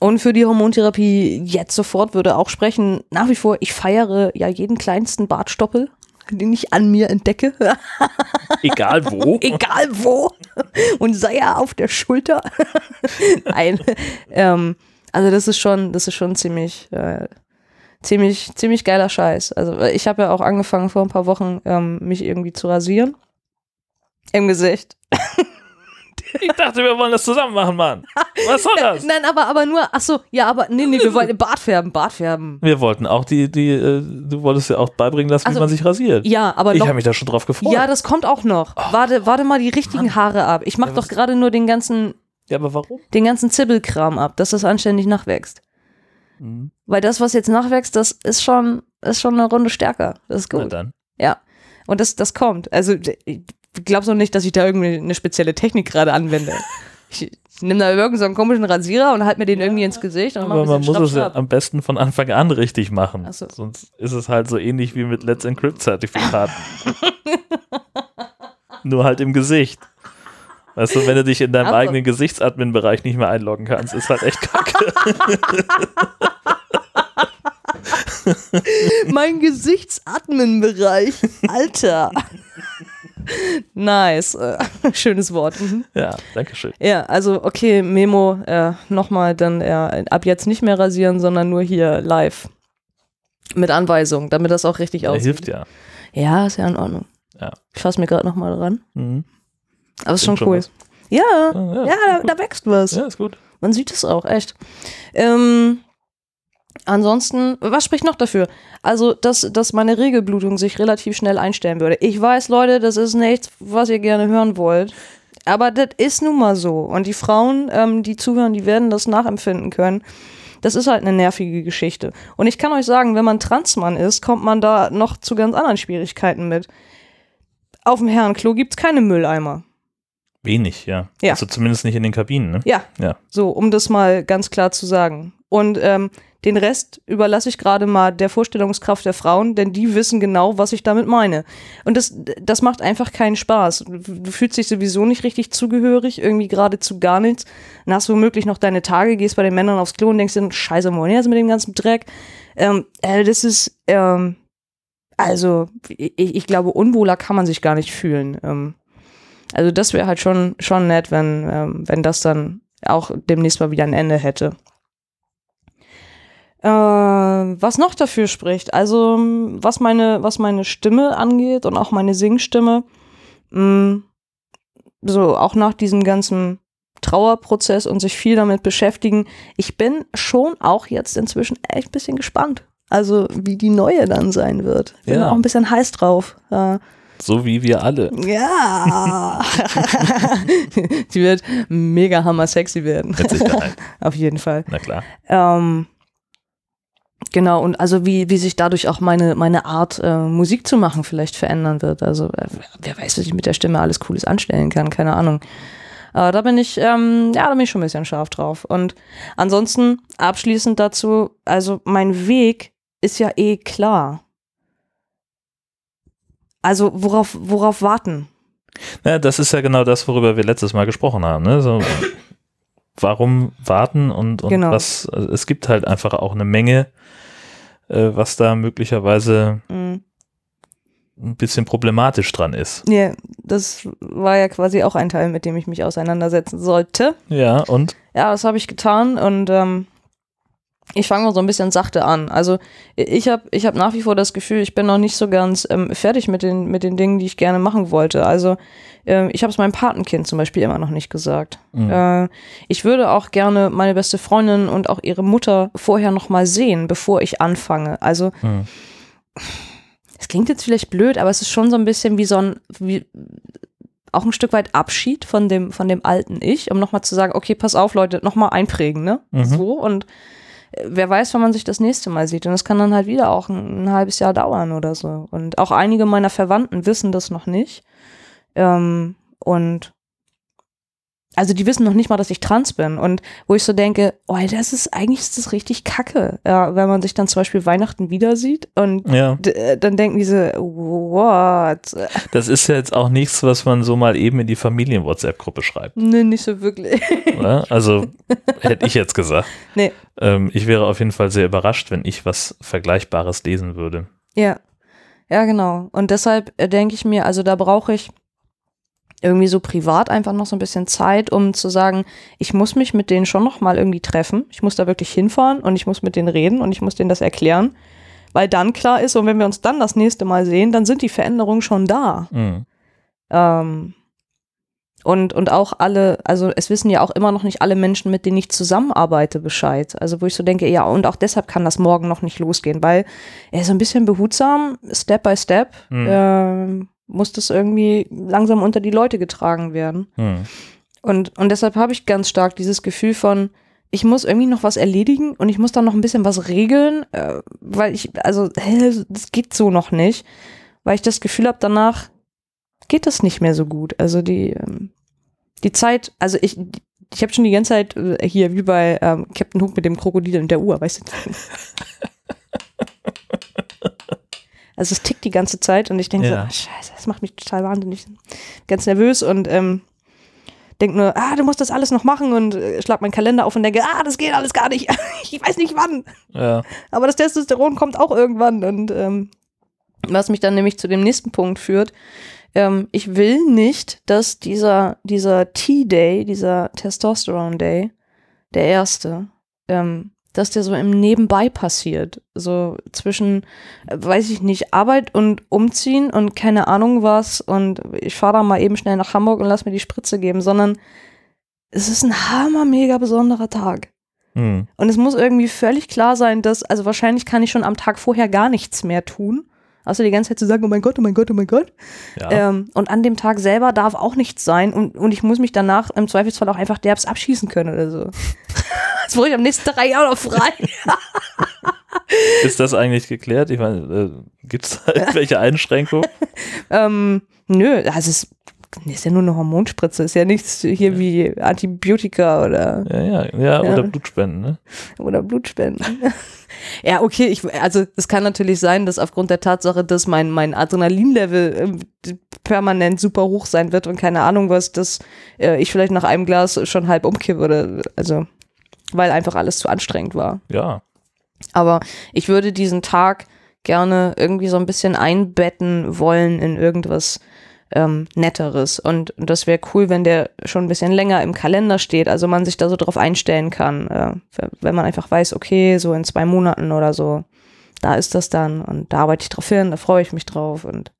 und für die Hormontherapie jetzt sofort würde auch sprechen, nach wie vor, ich feiere ja jeden kleinsten Bartstoppel, den ich an mir entdecke. <laughs> Egal wo. <laughs> Egal wo. Und sei er auf der Schulter. <laughs> Nein. Ähm, also das ist schon, das ist schon ziemlich, äh, ziemlich, ziemlich geiler Scheiß. Also ich habe ja auch angefangen vor ein paar Wochen, ähm, mich irgendwie zu rasieren. Im Gesicht. <laughs> Ich dachte, wir wollen das zusammen machen, Mann. Was soll das? Nein, aber, aber nur, ach so, ja, aber nee, nee, wir wollten Bart färben, Bart färben. Wir wollten auch die, die, äh, du wolltest ja auch beibringen lassen, also, wie man sich rasiert. Ja, aber Ich habe mich da schon drauf gefreut. Ja, das kommt auch noch. Oh, warte, warte mal die richtigen Mann. Haare ab. Ich mache ja, doch gerade nur den ganzen. Ja, aber warum? Den ganzen Zibbelkram ab, dass das anständig nachwächst. Mhm. Weil das, was jetzt nachwächst, das ist schon, ist schon eine Runde stärker. Das ist gut. Na dann. Ja. Und das, das kommt. Also, glaubst du nicht, dass ich da irgendwie eine spezielle Technik gerade anwende. Ich, nehme da irgendeinen so einen komischen Rasierer und halte mir den irgendwie ins Gesicht. Und Aber man muss es ja am besten von Anfang an richtig machen. So. Sonst ist es halt so ähnlich wie mit Let's Encrypt-Zertifikaten. <laughs> Nur halt im Gesicht. Weißt du, wenn du dich in deinem Aber eigenen Gesichtsadmin-Bereich nicht mehr einloggen kannst, ist halt echt kacke. <laughs> mein Gesichtsadmin-Bereich. Alter <laughs> <laughs> nice. <laughs> Schönes Wort. Mhm. Ja, danke schön. Ja, also okay, Memo, äh, nochmal dann äh, ab jetzt nicht mehr rasieren, sondern nur hier live. Mit Anweisung, damit das auch richtig aussieht. Hilft ja. Ja, ist ja in Ordnung. Ja. Ich fasse mir gerade nochmal dran. Mhm. Aber ist schon cool. Schon ja, ja, ja, ja da, da, wächst was. Ja, ist gut. Man sieht es auch, echt. Ähm, Ansonsten, was spricht noch dafür? Also, dass, dass meine Regelblutung sich relativ schnell einstellen würde. Ich weiß, Leute, das ist nichts, was ihr gerne hören wollt. Aber das ist nun mal so. Und die Frauen, ähm, die zuhören, die werden das nachempfinden können. Das ist halt eine nervige Geschichte. Und ich kann euch sagen, wenn man Transmann ist, kommt man da noch zu ganz anderen Schwierigkeiten mit. Auf dem Herrenklo gibt es keine Mülleimer. Wenig, ja. ja. Also zumindest nicht in den Kabinen, ne? Ja. ja. So, um das mal ganz klar zu sagen. Und ähm, den Rest überlasse ich gerade mal der Vorstellungskraft der Frauen, denn die wissen genau, was ich damit meine. Und das, das macht einfach keinen Spaß. Du fühlst dich sowieso nicht richtig zugehörig, irgendwie geradezu gar nichts. Dann hast womöglich noch deine Tage, gehst bei den Männern aufs Klo und denkst dir, scheiße, wohin jetzt mit dem ganzen Dreck? Ähm, äh, das ist, ähm, also, ich, ich, glaube, unwohler kann man sich gar nicht fühlen. Ähm, also, das wäre halt schon, schon nett, wenn, ähm, wenn das dann auch demnächst mal wieder ein Ende hätte. Äh, was noch dafür spricht, also was meine, was meine Stimme angeht und auch meine Singstimme, mh, mm, so auch nach diesem ganzen Trauerprozess und sich viel damit beschäftigen, ich bin schon auch jetzt inzwischen echt ein bisschen gespannt. Also wie die neue dann sein wird. Bin ja. auch ein bisschen heiß drauf. Äh, so wie wir alle. Ja. <laughs> die wird mega hammer sexy werden. <laughs> Auf jeden Fall. Na klar. Ähm, Genau, und also wie, wie sich dadurch auch meine, meine Art, äh, Musik zu machen, vielleicht verändern wird. Also äh, wer weiß, was ich mit der Stimme alles Cooles anstellen kann, keine Ahnung. Aber da bin ich, ähm, ja, da bin ich schon ein bisschen scharf drauf. Und ansonsten abschließend dazu, also mein Weg ist ja eh klar. Also worauf, worauf warten? Ja, das ist ja genau das, worüber wir letztes Mal gesprochen haben. Ne? So, warum warten und, und genau. was, also es gibt halt einfach auch eine Menge äh, was da möglicherweise mhm. ein bisschen problematisch dran ist. Ja, das war ja quasi auch ein Teil, mit dem ich mich auseinandersetzen sollte. Ja, und? Ja, das habe ich getan und ähm, ich fange mal so ein bisschen sachte an. Also ich habe ich hab nach wie vor das Gefühl, ich bin noch nicht so ganz ähm, fertig mit den, mit den Dingen, die ich gerne machen wollte. Also äh, ich habe es meinem Patenkind zum Beispiel immer noch nicht gesagt. Mhm. Äh, ich würde auch gerne meine beste Freundin und auch ihre Mutter vorher noch mal sehen, bevor ich anfange. Also Mhm. es klingt jetzt vielleicht blöd, aber es ist schon so ein bisschen wie so ein, wie, auch ein Stück weit Abschied von dem, von dem alten Ich, um nochmal zu sagen, okay, pass auf, Leute, nochmal einprägen, ne? Mhm. So und wer weiß, wann man sich das nächste Mal sieht. Und das kann dann halt wieder auch ein, ein halbes Jahr dauern oder so. Und auch einige meiner Verwandten wissen das noch nicht. Ähm, und also die wissen noch nicht mal, dass ich trans bin. Und wo ich so denke, oh, das ist eigentlich ist das richtig kacke, ja, wenn man sich dann zum Beispiel Weihnachten wieder sieht und Ja, äh, dann denken diese, what? das ist ja jetzt auch nichts, was man so mal eben in die Familien-WhatsApp-Gruppe schreibt. Nee, nicht so wirklich. <laughs> Oder? Also hätte ich jetzt gesagt. Nee. Ähm, ich wäre auf jeden Fall sehr überrascht, wenn ich was Vergleichbares lesen würde. Ja, ja, genau. Und deshalb äh, denke ich mir, also da brauche ich irgendwie so privat einfach noch so ein bisschen Zeit, um zu sagen, ich muss mich mit denen schon noch mal irgendwie treffen. Ich muss da wirklich hinfahren und ich muss mit denen reden und ich muss denen das erklären, weil dann klar ist und wenn wir uns dann das nächste Mal sehen, dann sind die Veränderungen schon da. Mhm. Ähm, und, und auch alle, also es wissen ja auch immer noch nicht alle Menschen, mit denen ich zusammenarbeite, Bescheid. Also wo ich so denke, ja, und auch deshalb kann das morgen noch nicht losgehen, weil er so ein bisschen behutsam, Step by Step, Mhm. ähm, muss das irgendwie langsam unter die Leute getragen werden. Mhm. Und, und deshalb habe ich ganz stark dieses Gefühl von, ich muss irgendwie noch was erledigen und ich muss dann noch ein bisschen was regeln, äh, weil ich, also, hä, das geht so noch nicht, weil ich das Gefühl habe, danach geht das nicht mehr so gut. Also die, ähm, die Zeit, also ich, ich habe schon die ganze Zeit äh, hier wie bei ähm, Captain Hook mit dem Krokodil und der Uhr, weißt du? <laughs> Also es tickt die ganze Zeit und ich denke Ja. so, ah, scheiße, das macht mich total wahnsinnig, ganz nervös und ähm, denke nur, ah, du musst das alles noch machen und äh, schlag meinen Kalender auf und denke, ah, das geht alles gar nicht, <laughs> ich weiß nicht wann, Ja. aber das Testosteron kommt auch irgendwann und ähm, was mich dann nämlich zu dem nächsten Punkt führt, ähm, ich will nicht, dass dieser, dieser T-Day, dieser Testosteron-Day, der erste, ähm, dass der so im Nebenbei passiert. So zwischen, äh, weiß ich nicht, Arbeit und Umziehen und keine Ahnung was und ich fahre da mal eben schnell nach Hamburg und lass mir die Spritze geben, sondern es ist ein hammer mega besonderer Tag. Mhm. Und es muss irgendwie völlig klar sein, dass, also wahrscheinlich kann ich schon am Tag vorher gar nichts mehr tun. Außer die ganze Zeit zu sagen, oh mein Gott, oh mein Gott, oh mein Gott. Ja. Ähm, und an dem Tag selber darf auch nichts sein. Und, und ich muss mich danach im Zweifelsfall auch einfach derbs abschießen können oder so. <laughs> Jetzt wurde ich am nächsten Tag eigentlich auch noch frei. <laughs> Ist das eigentlich geklärt? Ich meine, äh, gibt es da <laughs> irgendwelche Einschränkungen? ähm, nö, also es ist ja nur eine Hormonspritze. Ist ja nichts hier wie Antibiotika oder, Ja, ja, ja, Ja. oder Blutspenden, ne? oder Blutspenden. <laughs> ja, okay, ich, also es kann natürlich sein, dass aufgrund der Tatsache, dass mein, mein Adrenalinlevel ähm, permanent super hoch sein wird und keine Ahnung was, dass äh, ich vielleicht nach einem Glas schon halb umkippe oder also weil einfach alles zu anstrengend war. Ja. Aber ich würde diesen Tag gerne irgendwie so ein bisschen einbetten wollen in irgendwas ähm, Netteres. Und das wäre cool, wenn der schon ein bisschen länger im Kalender steht, also man sich da so drauf einstellen kann. Äh, wenn man einfach weiß, okay, so in zwei Monaten oder so, da ist das dann und da arbeite ich drauf hin, da freue ich mich drauf und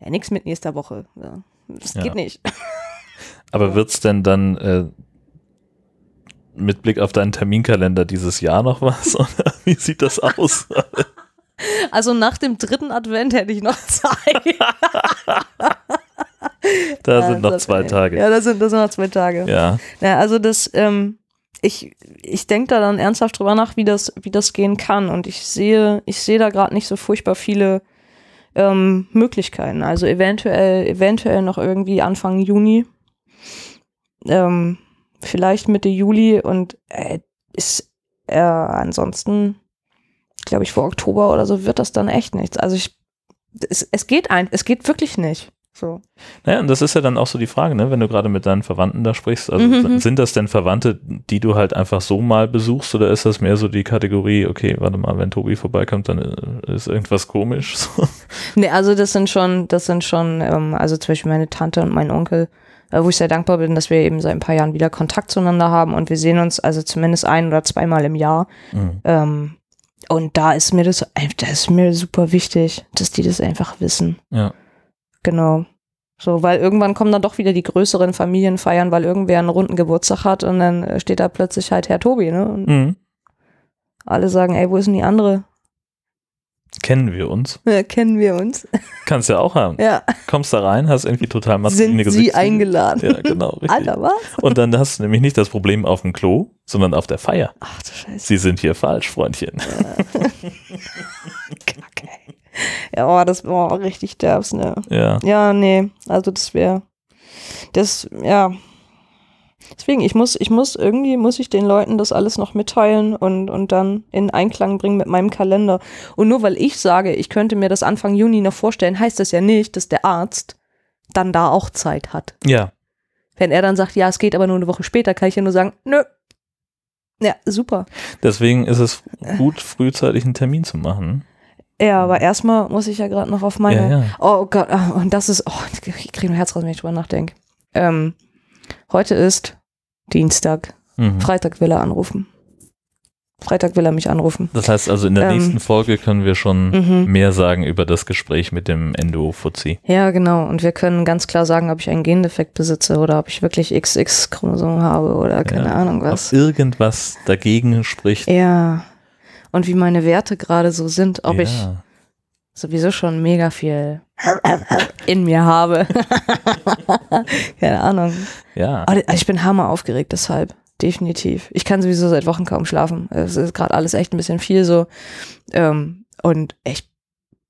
ja, nichts mit nächster Woche. Ja, das Ja. geht nicht. <laughs> Aber wird's denn dann äh, mit Blick auf deinen Terminkalender dieses Jahr noch was? <laughs> Oder wie sieht das aus? <laughs> Also nach dem dritten Advent hätte ich noch Zeit. Da Ja, sind noch zwei Tage. Ja, das sind, das sind noch zwei Tage. Ja. Ja, also das, ähm, ich, ich denke da dann ernsthaft drüber nach, wie das, wie das gehen kann. Und ich sehe, ich sehe da gerade nicht so furchtbar viele ähm, Möglichkeiten. Also eventuell, eventuell noch irgendwie Anfang Juni. Ähm, vielleicht Mitte Juli und äh, ist äh, ansonsten, glaube ich, vor Oktober oder so wird das dann echt nichts. Also ich, es, es geht ein, es geht wirklich nicht. So. Naja, und das ist ja dann auch so die Frage, ne, wenn du gerade mit deinen Verwandten da sprichst. Also Mhm. sind das denn Verwandte, die du halt einfach so mal besuchst oder ist das mehr so die Kategorie, okay, warte mal, wenn Tobi vorbeikommt, dann äh, ist irgendwas komisch? So. Nee, also das sind schon, das sind schon, ähm, also zum Beispiel meine Tante und mein Onkel, äh, wo ich sehr dankbar bin, dass wir eben seit ein paar Jahren wieder Kontakt zueinander haben und wir sehen uns also zumindest ein oder zweimal im Jahr. Mhm. Ähm, und da ist mir das, das ist mir super wichtig, dass die das einfach wissen. Ja. Genau. So, weil irgendwann kommen dann doch wieder die größeren Familienfeiern, weil irgendwer einen runden Geburtstag hat und dann äh, steht da plötzlich halt Herr Tobi, ne? Und Mhm. alle sagen, ey, wo ist denn die andere? Kennen wir uns? <laughs> Ja, kennen wir uns. Kannst ja auch haben. Ja. Kommst da rein, hast irgendwie total maskuline Sind sie eingeladen? Ja, genau. <laughs> Richtig. Alter, was? Und dann hast du nämlich nicht das Problem auf dem Klo, sondern auf der Feier. Ach du Scheiße. Sie sind hier falsch, Freundchen. <laughs> Kacke. Ja, oh, das war richtig derbs, ne? Ja. Ja, nee, also das wäre, das, ja. Deswegen, ich muss, ich muss, irgendwie muss ich den Leuten das alles noch mitteilen und, und dann in Einklang bringen mit meinem Kalender. Und nur weil ich sage, ich könnte mir das Anfang Juni noch vorstellen, heißt das ja nicht, dass der Arzt dann da auch Zeit hat. Ja. Wenn er dann sagt, ja, es geht aber nur eine Woche später, kann ich ja nur sagen, nö. Ja, super. Deswegen ist es gut, frühzeitig einen Termin zu machen. Ja, aber erstmal muss ich ja gerade noch auf meine. Ja, ja. Oh Gott, ah, und das ist. Oh, ich kriege ein Herz raus, wenn ich drüber nachdenke. Ähm, heute ist Dienstag. Mhm. Freitag will er anrufen. Freitag will er mich anrufen. Das heißt also, in der Ähm, nächsten Folge können wir schon Mhm. mehr sagen über das Gespräch mit dem Endo-Fuzzi. Ja, genau. Und wir können ganz klar sagen, ob ich einen Gendefekt besitze oder ob ich wirklich XX-Chromosom habe oder keine Ja. Ahnung Ob was. irgendwas dagegen spricht. Ja. Und wie meine Werte gerade so sind, ob ich ja. sowieso schon mega viel in mir habe. <laughs> keine Ahnung. Ja. Aber ich bin hammer aufgeregt deshalb. Definitiv. Ich kann sowieso seit Wochen kaum schlafen. Es ist gerade alles echt ein bisschen viel so. Ähm, und echt,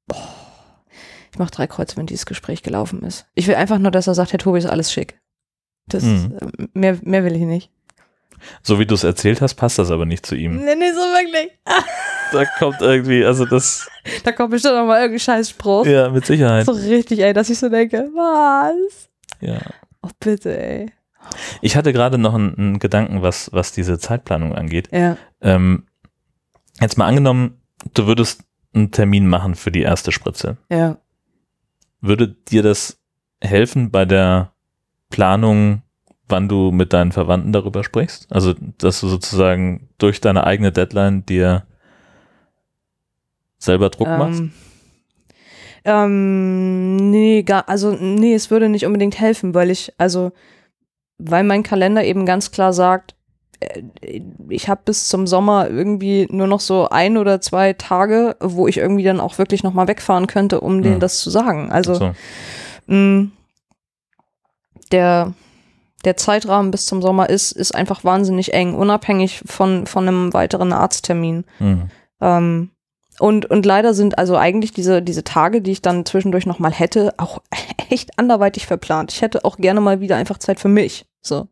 boah, ich mache drei Kreuze, wenn dieses Gespräch gelaufen ist. Ich will einfach nur, dass er sagt, Herr Tobi, ist alles schick. Das, Mhm. äh, mehr, mehr will ich nicht. So wie du es erzählt hast, passt das aber nicht zu ihm. Nee, nee, so wirklich. <laughs> Da kommt irgendwie, also das, Da kommt bestimmt noch mal irgendein Scheißspruch. ja, mit Sicherheit. So richtig, ey, dass ich so denke, was? Ja. Oh, bitte, ey. Ich hatte gerade noch einen, einen Gedanken, was, was diese Zeitplanung angeht. Ja. Ähm, jetzt mal angenommen, du würdest einen Termin machen für die erste Spritze. Ja. Würde dir das helfen bei der Planung, wann du mit deinen Verwandten darüber sprichst? Also, dass du sozusagen durch deine eigene Deadline dir selber Druck machst? Ähm, ähm, nee, gar, also nee, es würde nicht unbedingt helfen, weil ich, also, weil mein Kalender eben ganz klar sagt, äh, ich habe bis zum Sommer irgendwie nur noch so ein oder zwei Tage, wo ich irgendwie dann auch wirklich nochmal wegfahren könnte, um denen Hm. das zu sagen. Also so. mh, der, der Zeitrahmen bis zum Sommer ist, ist einfach wahnsinnig eng, unabhängig von, von einem weiteren Arzttermin. Mhm. Ähm, und, und leider sind also eigentlich diese, diese Tage, die ich dann zwischendurch nochmal hätte, auch <laughs> echt anderweitig verplant. Ich hätte auch gerne mal wieder einfach Zeit für mich. So.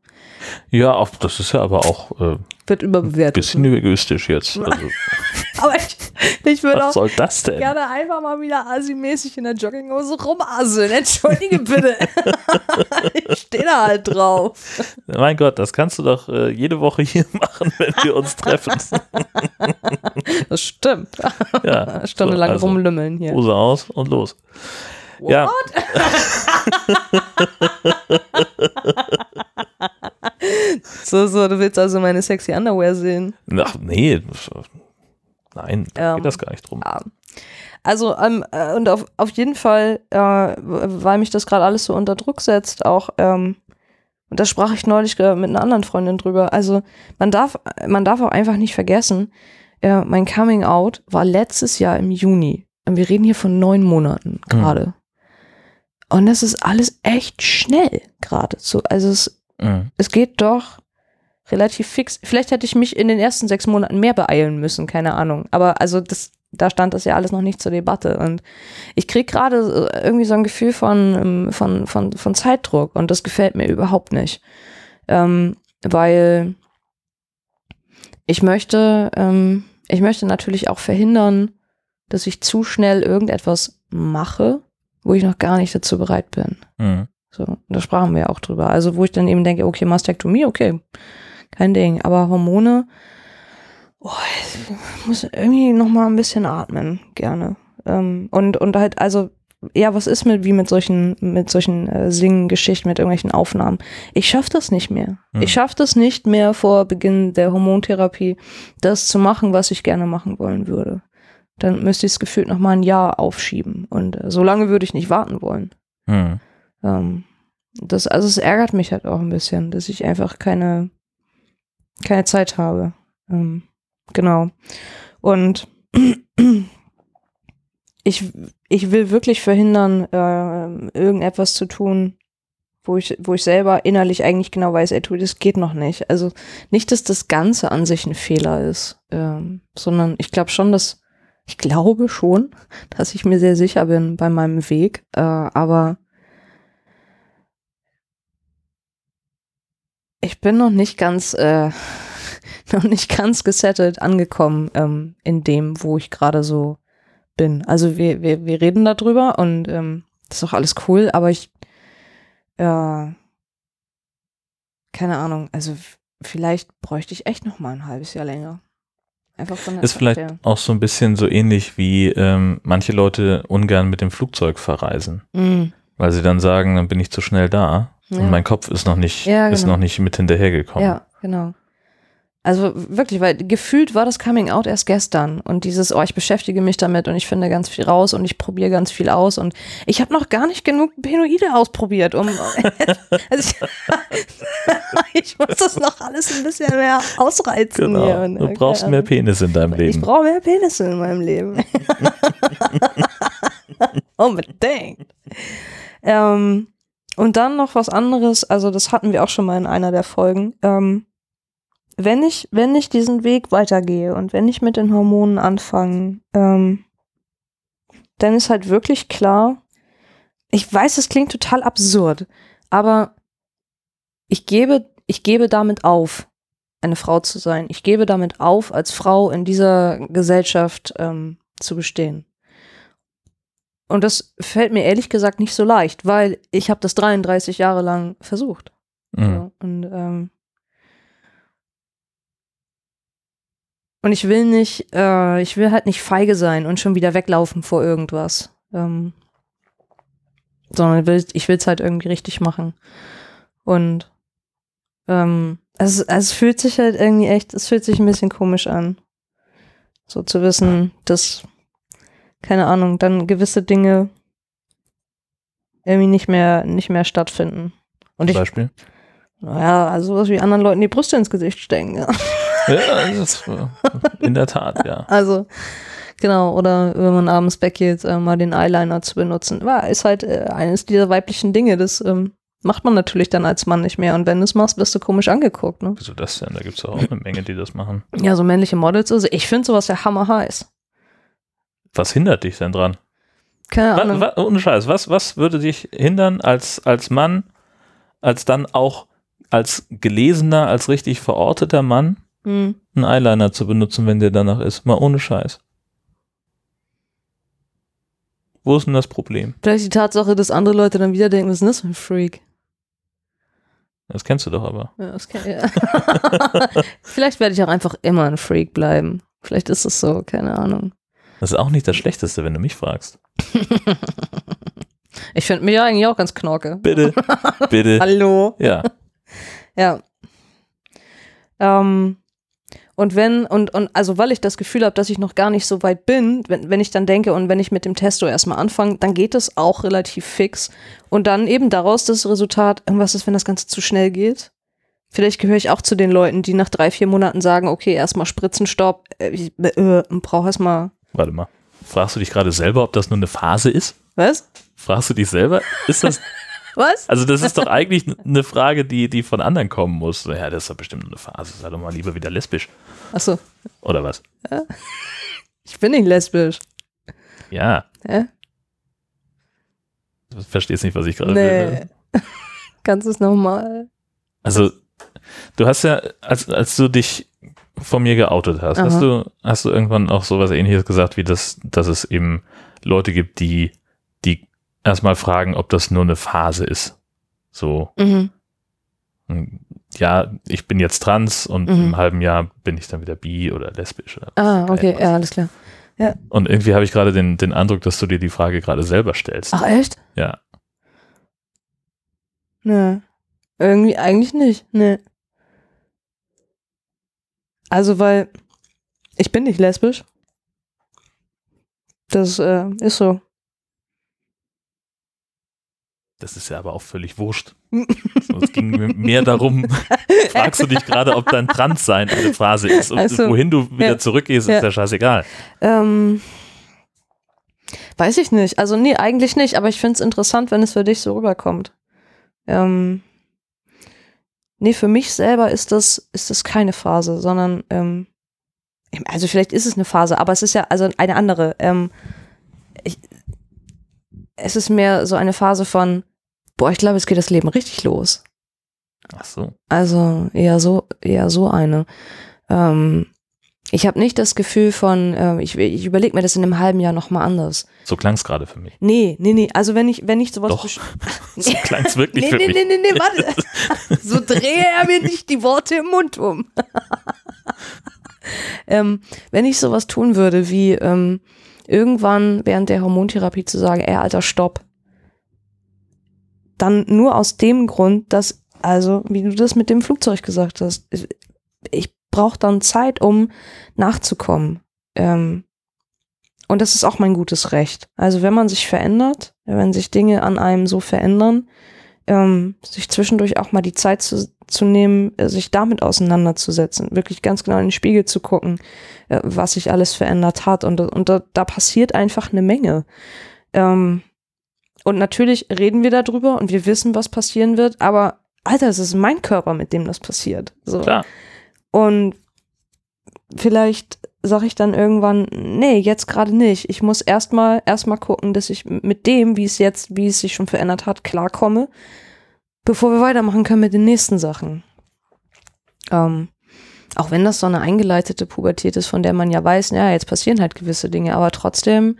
Ja, das ist ja aber auch äh, Wird ein überbewertet. bisschen egoistisch jetzt. <laughs> Also, Aber ich, <laughs> ich würde was auch soll das denn? gerne einfach mal wieder asimäßig in der Jogginghose rumasseln. Entschuldige bitte. <laughs> ich stehe da halt drauf. Mein Gott, das kannst du doch äh, jede Woche hier machen, wenn wir uns treffen. <laughs> Das stimmt. ja, Stundenlang so, also, rumlümmeln hier. Hose aus und los. Ja, So, so, du willst also meine sexy Underwear sehen. ach nee, nein, da Ähm, geht das gar nicht drum. Ja. Also, ähm, äh, und auf, auf jeden Fall, äh, weil mich das gerade alles so unter Druck setzt, auch, ähm, und da sprach ich neulich äh, mit einer anderen Freundin drüber. Also, man darf, man darf auch einfach nicht vergessen, äh, mein Coming Out war letztes Jahr im Juni. Und wir reden hier von neun Monaten gerade. Und das ist alles echt schnell gerade. So, also es, Mhm. es geht doch relativ fix. Vielleicht hätte ich mich in den ersten sechs Monaten mehr beeilen müssen, keine Ahnung. Aber also das, da stand das ja alles noch nicht zur Debatte. Und ich kriege gerade äh, irgendwie so ein Gefühl von, ähm, von, von, von Zeitdruck und das gefällt mir überhaupt nicht. Ähm, weil ich möchte, ähm, ich möchte natürlich auch verhindern, dass ich zu schnell irgendetwas mache, wo ich noch gar nicht dazu bereit bin. Mhm. So, da sprachen wir ja auch drüber. Also, wo ich dann eben denke, okay, Mastektomie, okay, kein Ding. Aber Hormone, oh, ich muss irgendwie noch mal ein bisschen atmen, gerne. Ähm, und, und halt, also, ja, was ist mit, wie mit solchen, mit solchen äh, Singen-Geschichten, mit irgendwelchen Aufnahmen? Ich schaffe das nicht mehr. Hm. Ich schaffe das nicht mehr vor Beginn der Hormontherapie, das zu machen, was ich gerne machen wollen würde. Dann müsste ich es gefühlt noch mal ein Jahr aufschieben. Und äh, so lange würde ich nicht warten wollen. Hm. Ähm, das, also es ärgert mich halt auch ein bisschen, dass ich einfach keine, keine Zeit habe. Ähm, genau. Und <clears throat> ich, ich will wirklich verhindern, äh, irgendetwas zu tun, wo ich, wo ich selber innerlich eigentlich genau weiß, ey, das geht noch nicht. Also nicht, dass das Ganze an sich ein Fehler ist, ähm, sondern ich glaube schon, dass, ich glaube schon, <laughs> dass ich mir sehr sicher bin bei meinem Weg, äh, aber ich bin noch nicht ganz, äh, <laughs> noch nicht ganz gesettelt angekommen ähm, in dem, wo ich gerade so bin. Also wir, wir, wir reden darüber und ähm, das ist auch alles cool, aber ich, äh, keine Ahnung, also vielleicht bräuchte ich echt noch mal ein halbes Jahr länger. Einfach von der Ist vielleicht her. auch so ein bisschen so ähnlich wie ähm, manche Leute ungern mit dem Flugzeug verreisen, Mm, weil sie dann sagen, dann bin ich zu schnell da Ja. und mein Kopf ist noch nicht, Ja, ist genau. noch nicht mit hinterhergekommen. Ja, genau. Also wirklich, weil gefühlt war das Coming Out erst gestern und dieses, oh, ich beschäftige mich damit und ich finde ganz viel raus und ich probiere ganz viel aus und ich habe noch gar nicht genug Penoide ausprobiert, um <laughs> also ich, <laughs> ich muss das noch alles ein bisschen mehr ausreizen hier. Genau. Und, Du brauchst mehr Penis in deinem Ich Leben. brauche mehr Penisse in meinem Leben. <laughs> Unbedingt. Ähm, und dann noch was anderes, also das hatten wir auch schon mal in einer der Folgen. Ähm, wenn ich, wenn ich diesen Weg weitergehe und wenn ich mit den Hormonen anfange, ähm, dann ist halt wirklich klar, ich weiß, es klingt total absurd, aber ich gebe, ich gebe damit auf, eine Frau zu sein. Ich gebe damit auf, als Frau in dieser Gesellschaft ähm, zu bestehen. Und das fällt mir ehrlich gesagt nicht so leicht, weil ich habe das 33 Jahre lang versucht. Mhm. So, und, ähm, und ich will nicht, äh, ich will halt nicht feige sein und schon wieder weglaufen vor irgendwas. Ähm, sondern ich will, ich will es halt irgendwie richtig machen. Und ähm, also, also es fühlt sich halt irgendwie echt, es fühlt sich ein bisschen komisch an. So zu wissen, dass, keine Ahnung, dann gewisse Dinge irgendwie nicht mehr, nicht mehr stattfinden. Und Zum ich, Beispiel. naja, also sowas wie anderen Leuten die Brüste ins Gesicht stecken. Ja. Ja, das, äh, in der Tat, ja. <laughs> Also, genau, oder wenn man abends weggeht, äh, mal den Eyeliner zu benutzen. War, ist halt äh, eines dieser weiblichen Dinge, das ähm, macht man natürlich dann als Mann nicht mehr. Und wenn du es machst, wirst du komisch angeguckt, ne? Wieso das denn? Da gibt es auch eine Menge, die das machen. Ja, so männliche Models. Also ich finde sowas ja hammerheiß. Was hindert dich denn dran? Keine Ahnung. wa, ohne Scheiß, was, was würde dich hindern, als, als Mann, als dann auch als gelesener, als richtig verorteter Mann, Hm. einen Eyeliner zu benutzen, wenn der danach ist? Mal ohne Scheiß. Wo ist denn das Problem? Vielleicht die Tatsache, dass andere Leute dann wieder denken, was ist denn das für ein Freak? Das kennst du doch aber. Ja, das kann, ja. <laughs> Vielleicht werde ich auch einfach immer ein Freak bleiben. Vielleicht ist es so, keine Ahnung. Das ist auch nicht das Schlechteste, wenn du mich fragst. <laughs> Ich finde mich ja eigentlich auch ganz knorke. Bitte, bitte. <laughs> Hallo. Ja, Ja. Ähm, und wenn, und, und also weil ich das Gefühl habe, dass ich noch gar nicht so weit bin, wenn, wenn ich dann denke und wenn ich mit dem Testo erstmal anfange, dann geht es auch relativ fix. Und dann eben daraus das Resultat, irgendwas ist, wenn das Ganze zu schnell geht. Vielleicht gehöre ich auch zu den Leuten, die nach drei, vier Monaten sagen, okay, erstmal Spritzenstopp, äh, ich äh, brauche erstmal, warte mal. Fragst du dich gerade selber, ob das nur eine Phase ist? was? Fragst du dich selber? Ist das, <laughs> Was? also das ist doch eigentlich eine Frage, die, die von anderen kommen muss. Ja, das ist doch bestimmt nur eine Phase. Sei doch mal lieber wieder lesbisch. Achso, Oder was? ich bin nicht lesbisch. Ja. Hä? Du verstehst nicht, was ich gerade will. ne? <laughs> Nee. Kannst du es nochmal? Also, du hast ja, als, als du dich von mir geoutet hast, Aha. hast du, hast du irgendwann auch sowas ähnliches gesagt, wie das, dass es eben Leute gibt, die, die erstmal fragen, ob das nur eine Phase ist. So, Mhm. ja, ich bin jetzt trans und Mhm. im halben Jahr bin ich dann wieder bi oder lesbisch. Oder Ah, okay, ja, alles klar. Ja. Und irgendwie habe ich gerade den, den Eindruck, dass du dir die Frage gerade selber stellst. Ach, echt? Ja. Nö. Irgendwie eigentlich nicht. Nee. Also, weil ich bin nicht lesbisch. Das äh, ist so. Das ist ja aber auch völlig wurscht. So, es ging mir mehr darum, <laughs> fragst du dich gerade, ob dein Transsein eine Phrase ist. Und Ach so. wohin du wieder Ja. zurückgehst, Ja. ist ja scheißegal. Ähm, weiß ich nicht. Also, nee, eigentlich nicht. Aber ich finde es interessant, wenn es für dich so rüberkommt. Ähm, nee, für mich selber ist das, ist das keine Phase, sondern, ähm, also vielleicht ist es eine Phase, aber es ist ja also eine andere. Ähm, ich, es ist mehr so eine Phase von, boah, ich glaube, es geht das Leben richtig los. Ach so. Also eher so, eher so eine. Ähm, ich habe nicht das Gefühl von, äh, ich, ich überlege mir das in einem halben Jahr nochmal anders. So klang es gerade für mich. Nee, nee, nee. Also wenn ich, wenn ich sowas Doch. <laughs> So klang es wirklich Nee, für nee, mich. nee, nee, nee, warte. <laughs> <laughs> so drehe er mir nicht die Worte im Mund um. ähm, wenn ich sowas tun würde, wie ähm, irgendwann während der Hormontherapie zu sagen, ey, Alter, stopp. Dann nur aus dem Grund, dass, also, wie du das mit dem Flugzeug gesagt hast, ich, ich brauche dann Zeit, um nachzukommen. Ähm, und das ist auch mein gutes Recht. Also wenn man sich verändert, wenn sich Dinge an einem so verändern, ähm, sich zwischendurch auch mal die Zeit zu, zu nehmen, äh, sich damit auseinanderzusetzen, wirklich ganz genau in den Spiegel zu gucken, äh, was sich alles verändert hat. Und, und da, da passiert einfach eine Menge. Ähm, und natürlich reden wir darüber und wir wissen, was passieren wird, aber Alter, es ist mein Körper, mit dem das passiert. So. Klar. Und vielleicht sage ich dann irgendwann, nee, jetzt gerade nicht. Ich muss erstmal erstmal gucken, dass ich mit dem, wie es jetzt, wie es sich schon verändert hat, klarkomme, bevor wir weitermachen können mit den nächsten Sachen. Ähm, auch wenn das so eine eingeleitete Pubertät ist, von der man ja weiß, ja, jetzt passieren halt gewisse Dinge, aber trotzdem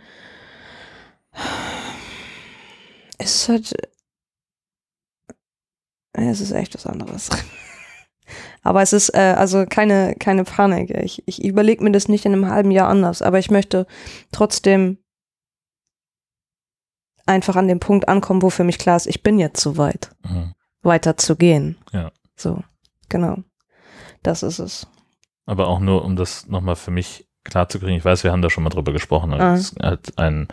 es ist halt, es ist echt was anderes. Aber es ist äh, also keine, keine Panik. Ich, ich überlege mir das nicht in einem halben Jahr anders, aber ich möchte trotzdem einfach an dem Punkt ankommen, wo für mich klar ist, ich bin jetzt so weit, Mhm. weiter zu gehen. Ja. So, genau. Das ist es. Aber auch nur, um das nochmal für mich klar zu kriegen. Ich weiß, wir haben da schon mal drüber gesprochen. Ah. Es, hat ein,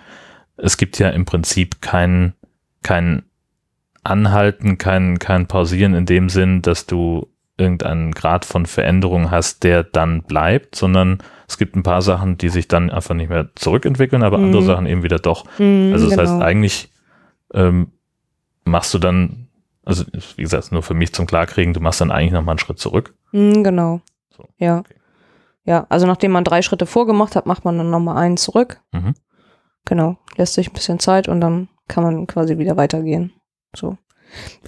es gibt ja im Prinzip kein, kein Anhalten, kein, kein Pausieren in dem Sinn, dass du irgendeinen Grad von Veränderung hast, der dann bleibt, sondern es gibt ein paar Sachen, die sich dann einfach nicht mehr zurückentwickeln, aber Mhm. andere Sachen eben wieder doch. Mhm, Also das heißt, genau. eigentlich ähm, machst du dann, also wie gesagt, nur für mich zum Klarkriegen, du machst dann eigentlich nochmal einen Schritt zurück. Mhm, genau. So, Ja. okay. Ja, also nachdem man drei Schritte vorgemacht hat, macht man dann nochmal einen zurück. Mhm. Genau. Lässt sich ein bisschen Zeit und dann kann man quasi wieder weitergehen. So.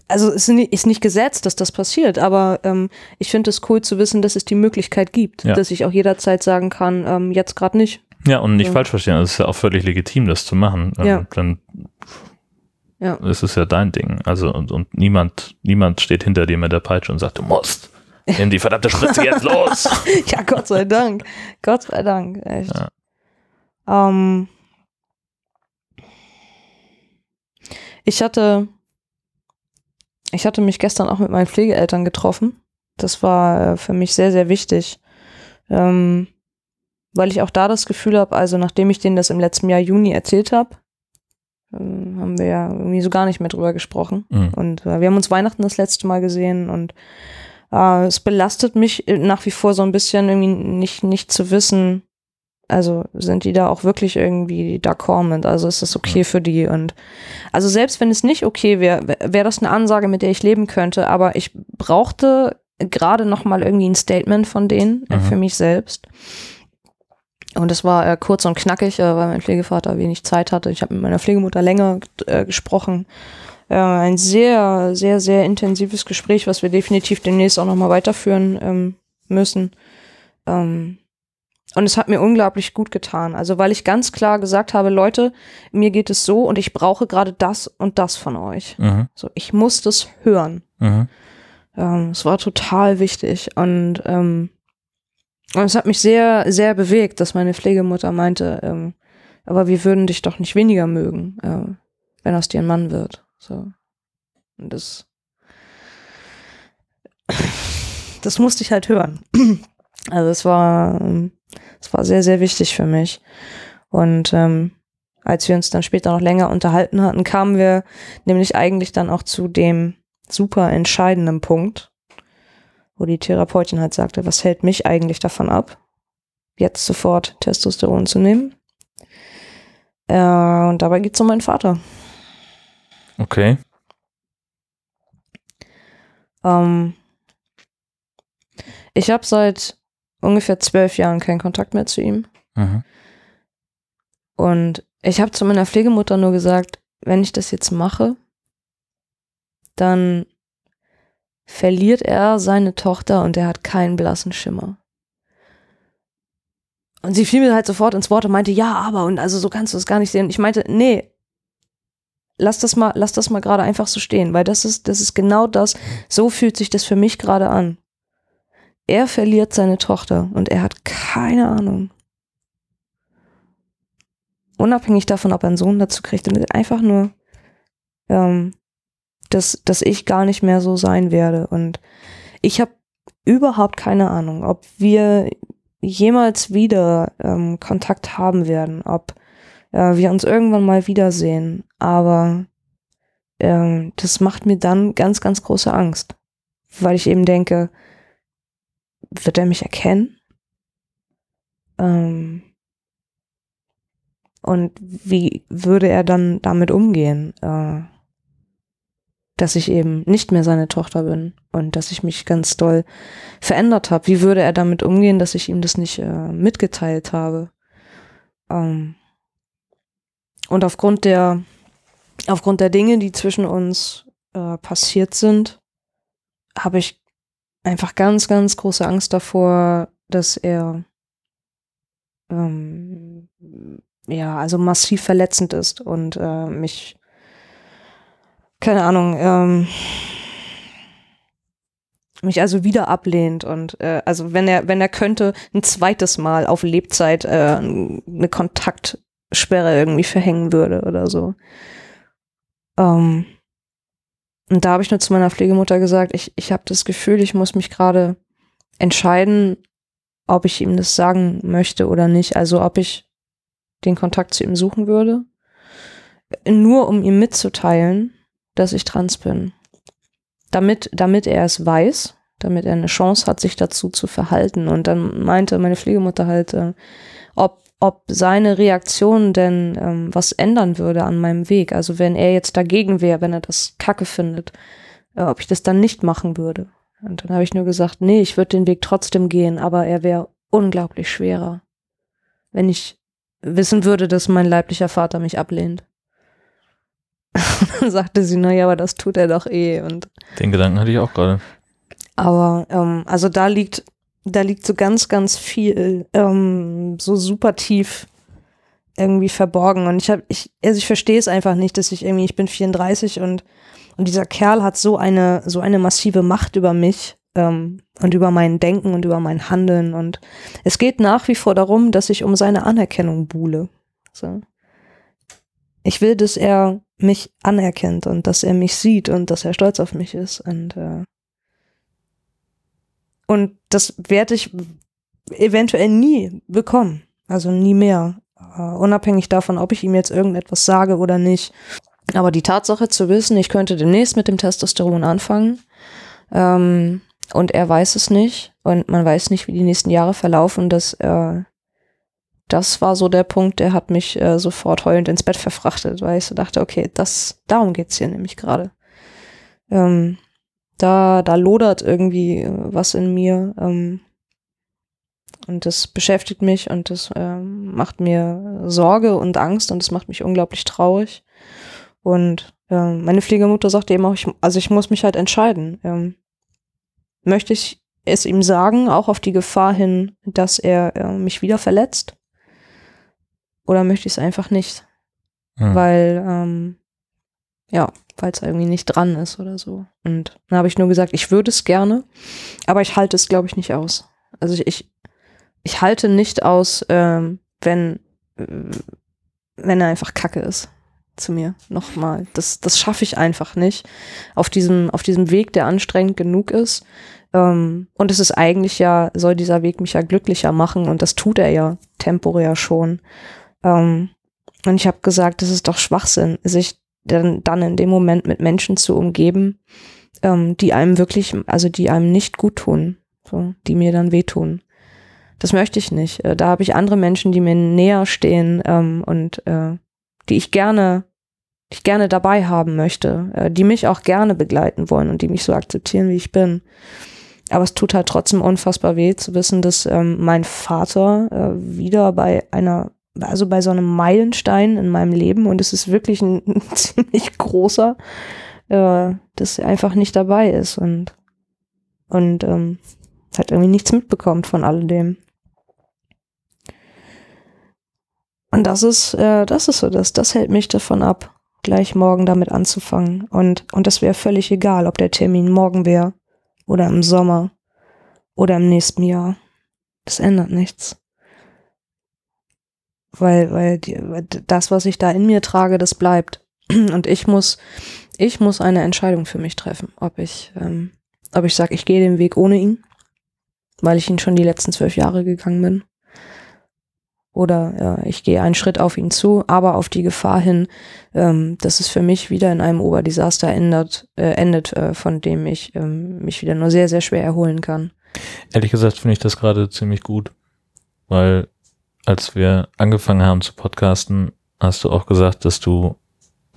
Also es ist ni- ist nicht gesetzt, dass das passiert, aber ähm, ich finde es cool zu wissen, dass es die Möglichkeit gibt, Ja. dass ich auch jederzeit sagen kann, ähm, jetzt gerade nicht. Ja, und nicht Ja. falsch verstehen, es ist ja auch völlig legitim, das zu machen. Ähm, Ja. Dann Ja. ist es ja dein Ding. Also und, und niemand, niemand steht hinter dir mit der Peitsche und sagt, du musst. Nimm die verdammte Spritze <laughs> jetzt los. ja, Gott sei Dank. Gott sei Dank, echt. Ja. Ähm, ich hatte, ich hatte mich gestern auch mit meinen Pflegeeltern getroffen. Das war äh, für mich sehr, sehr wichtig. Ähm, weil ich auch da das Gefühl habe, also nachdem ich denen das im letzten Jahr Juni erzählt habe, ähm, haben wir ja irgendwie so gar nicht mehr drüber gesprochen. Mhm. Und äh, wir haben uns Weihnachten das letzte Mal gesehen und äh, es belastet mich äh, nach wie vor so ein bisschen irgendwie nicht, nicht zu wissen, also sind die da auch wirklich irgendwie d'accord mit, also ist das okay für die und also selbst wenn es nicht okay wäre, wäre das eine Ansage, mit der ich leben könnte, aber ich brauchte gerade noch mal irgendwie ein Statement von denen äh, Mhm. für mich selbst. Und es war äh, kurz und knackig, äh, weil mein Pflegevater wenig Zeit hatte. Ich habe mit meiner Pflegemutter länger äh, gesprochen. Äh, ein sehr, sehr, sehr intensives Gespräch, was wir definitiv demnächst auch nochmal weiterführen ähm, müssen. Ähm, und es hat mir unglaublich gut getan. Also, weil ich ganz klar gesagt habe, Leute, mir geht es so und ich brauche gerade das und das von euch. Mhm. So, ich muss das hören. Mhm. Ähm, es war total wichtig. Und ähm, Und es hat mich sehr, sehr bewegt, dass meine Pflegemutter meinte, ähm, aber wir würden dich doch nicht weniger mögen, äh, wenn aus dir ein Mann wird. So. Und das, das musste ich halt hören. Also es war, ähm, es war sehr, sehr wichtig für mich. Und ähm, als wir uns dann später noch länger unterhalten hatten, kamen wir nämlich eigentlich dann auch zu dem super entscheidenden Punkt, wo die Therapeutin halt sagte, was hält mich eigentlich davon ab, jetzt sofort Testosteron zu nehmen. Äh, und dabei geht es um meinen Vater. Okay. Ähm, ich habe seit ungefähr zwölf Jahren keinen Kontakt mehr zu ihm. Mhm. Und ich habe zu meiner Pflegemutter nur gesagt, wenn ich das jetzt mache, dann verliert er seine Tochter und er hat keinen blassen Schimmer. Und sie fiel mir halt sofort ins Wort und meinte, ja, aber, und also so kannst du es gar nicht sehen. Und ich meinte, nee, lass das mal, lass das mal gerade einfach so stehen, weil das ist, das ist genau das, so fühlt sich das für mich gerade an. Er verliert seine Tochter und er hat keine Ahnung. Unabhängig davon, ob er einen Sohn dazu kriegt, einfach nur, ähm, dass, dass ich gar nicht mehr so sein werde. Und ich habe überhaupt keine Ahnung, ob wir jemals wieder ähm, Kontakt haben werden, ob äh, wir uns irgendwann mal wiedersehen. Aber ähm, das macht mir dann ganz, ganz große Angst, weil ich eben denke, wird er mich erkennen? Ähm, und wie würde er dann damit umgehen? Äh, dass ich eben nicht mehr seine Tochter bin und dass ich mich ganz doll verändert habe. Wie würde er damit umgehen, dass ich ihm das nicht äh, mitgeteilt habe? Ähm und aufgrund der, aufgrund der Dinge, die zwischen uns äh, passiert sind, habe ich einfach ganz, ganz große Angst davor, dass er ähm, ja, also massiv verletzend ist und äh, mich keine Ahnung, ähm, mich also wieder ablehnt und äh, also wenn er wenn er könnte ein zweites Mal auf Lebzeit äh, eine Kontaktsperre irgendwie verhängen würde oder so. Ähm, und da habe ich nur zu meiner Pflegemutter gesagt, ich ich habe das Gefühl, ich muss mich gerade entscheiden, ob ich ihm das sagen möchte oder nicht. Also ob ich den Kontakt zu ihm suchen würde, nur um ihm mitzuteilen, dass ich trans bin. Damit, damit er es weiß, damit er eine Chance hat, sich dazu zu verhalten. Und dann meinte meine Pflegemutter halt, äh, ob, ob seine Reaktion denn ähm, was ändern würde an meinem Weg. Also wenn er jetzt dagegen wäre, wenn er das Kacke findet, äh, ob ich das dann nicht machen würde. Und dann habe ich nur gesagt, nee, ich würde den Weg trotzdem gehen, aber er wäre unglaublich schwerer, wenn ich wissen würde, dass mein leiblicher Vater mich ablehnt. <laughs> dann sagte sie, naja, aber das tut er doch eh. Und Den Gedanken hatte ich auch gerade. aber ähm, also da liegt, da liegt so ganz, ganz viel ähm, so super tief irgendwie verborgen. Und ich habe, ich, also ich verstehe es einfach nicht, dass ich irgendwie, ich bin 34 und, und dieser Kerl hat so eine, so eine massive Macht über mich ähm, und über mein Denken und über mein Handeln. Und es geht nach wie vor darum, dass ich um seine Anerkennung buhle. So. Ich will, dass er mich anerkennt und dass er mich sieht und dass er stolz auf mich ist. Und, äh, und das werde ich eventuell nie bekommen. Also nie mehr. Äh, unabhängig davon, ob ich ihm jetzt irgendetwas sage oder nicht. Aber die Tatsache zu wissen, ich könnte demnächst mit dem Testosteron anfangen ähm, und er weiß es nicht und man weiß nicht, wie die nächsten Jahre verlaufen, dass äh, das war so der Punkt, der hat mich äh, sofort heulend ins Bett verfrachtet, weil ich so dachte, okay, das, darum geht's hier nämlich gerade. Ähm, da, da lodert irgendwie äh, was in mir. Ähm, und das beschäftigt mich und das ähm, macht mir Sorge und Angst und das macht mich unglaublich traurig. Und äh, meine Pflegemutter sagte eben auch, ich, also ich muss mich halt entscheiden. Ähm, möchte ich es ihm sagen, auch auf die Gefahr hin, dass er äh, mich wieder verletzt? Oder möchte ich es einfach nicht? Hm. Weil, ähm, ja, weil es irgendwie nicht dran ist oder so. Und dann habe ich nur gesagt, ich würde es gerne, aber ich halte es, glaube ich, nicht aus. Also ich, ich ich halte nicht aus, ähm, wenn, äh, wenn er einfach Kacke ist zu mir. Nochmal. Das, das schaffe ich einfach nicht. Auf diesem, auf diesem Weg, der anstrengend genug ist. Ähm, und es ist eigentlich ja, soll dieser Weg mich ja glücklicher machen und das tut er ja temporär schon. Ähm, und ich habe gesagt, das ist doch Schwachsinn, sich dann, dann in dem Moment mit Menschen zu umgeben, ähm, die einem wirklich, also die einem nicht gut tun, so, die mir dann wehtun. Das möchte ich nicht. Äh, da habe ich andere Menschen, die mir näher stehen ähm, und äh, die ich gerne, ich gerne dabei haben möchte, äh, die mich auch gerne begleiten wollen und die mich so akzeptieren, wie ich bin. Aber es tut halt trotzdem unfassbar weh zu wissen, dass ähm, mein Vater äh, wieder bei einer, also bei so einem Meilenstein in meinem Leben, und es ist wirklich ein, <laughs> ein ziemlich großer, äh, dass er einfach nicht dabei ist und, und ähm, halt irgendwie nichts mitbekommt von alledem. Und das ist, äh, das ist so, das, das hält mich davon ab, gleich morgen damit anzufangen. Und, und das wäre völlig egal, ob der Termin morgen wäre oder im Sommer oder im nächsten Jahr. Das ändert nichts. Weil, weil die, das, was ich da in mir trage, das bleibt. <clears throat> Und ich muss, ich muss eine Entscheidung für mich treffen, ob ich, ähm, ob ich sage, ich gehe den Weg ohne ihn, weil ich ihn schon die letzten zwölf Jahre gegangen bin. Oder äh, ich gehe einen Schritt auf ihn zu, aber auf die Gefahr hin, ähm, dass es für mich wieder in einem Oberdesaster ändert, äh, endet, äh, von dem ich ähm, mich wieder nur sehr, sehr schwer erholen kann. Ehrlich gesagt finde ich das gerade ziemlich gut, weil als wir angefangen haben zu podcasten, hast du auch gesagt, dass du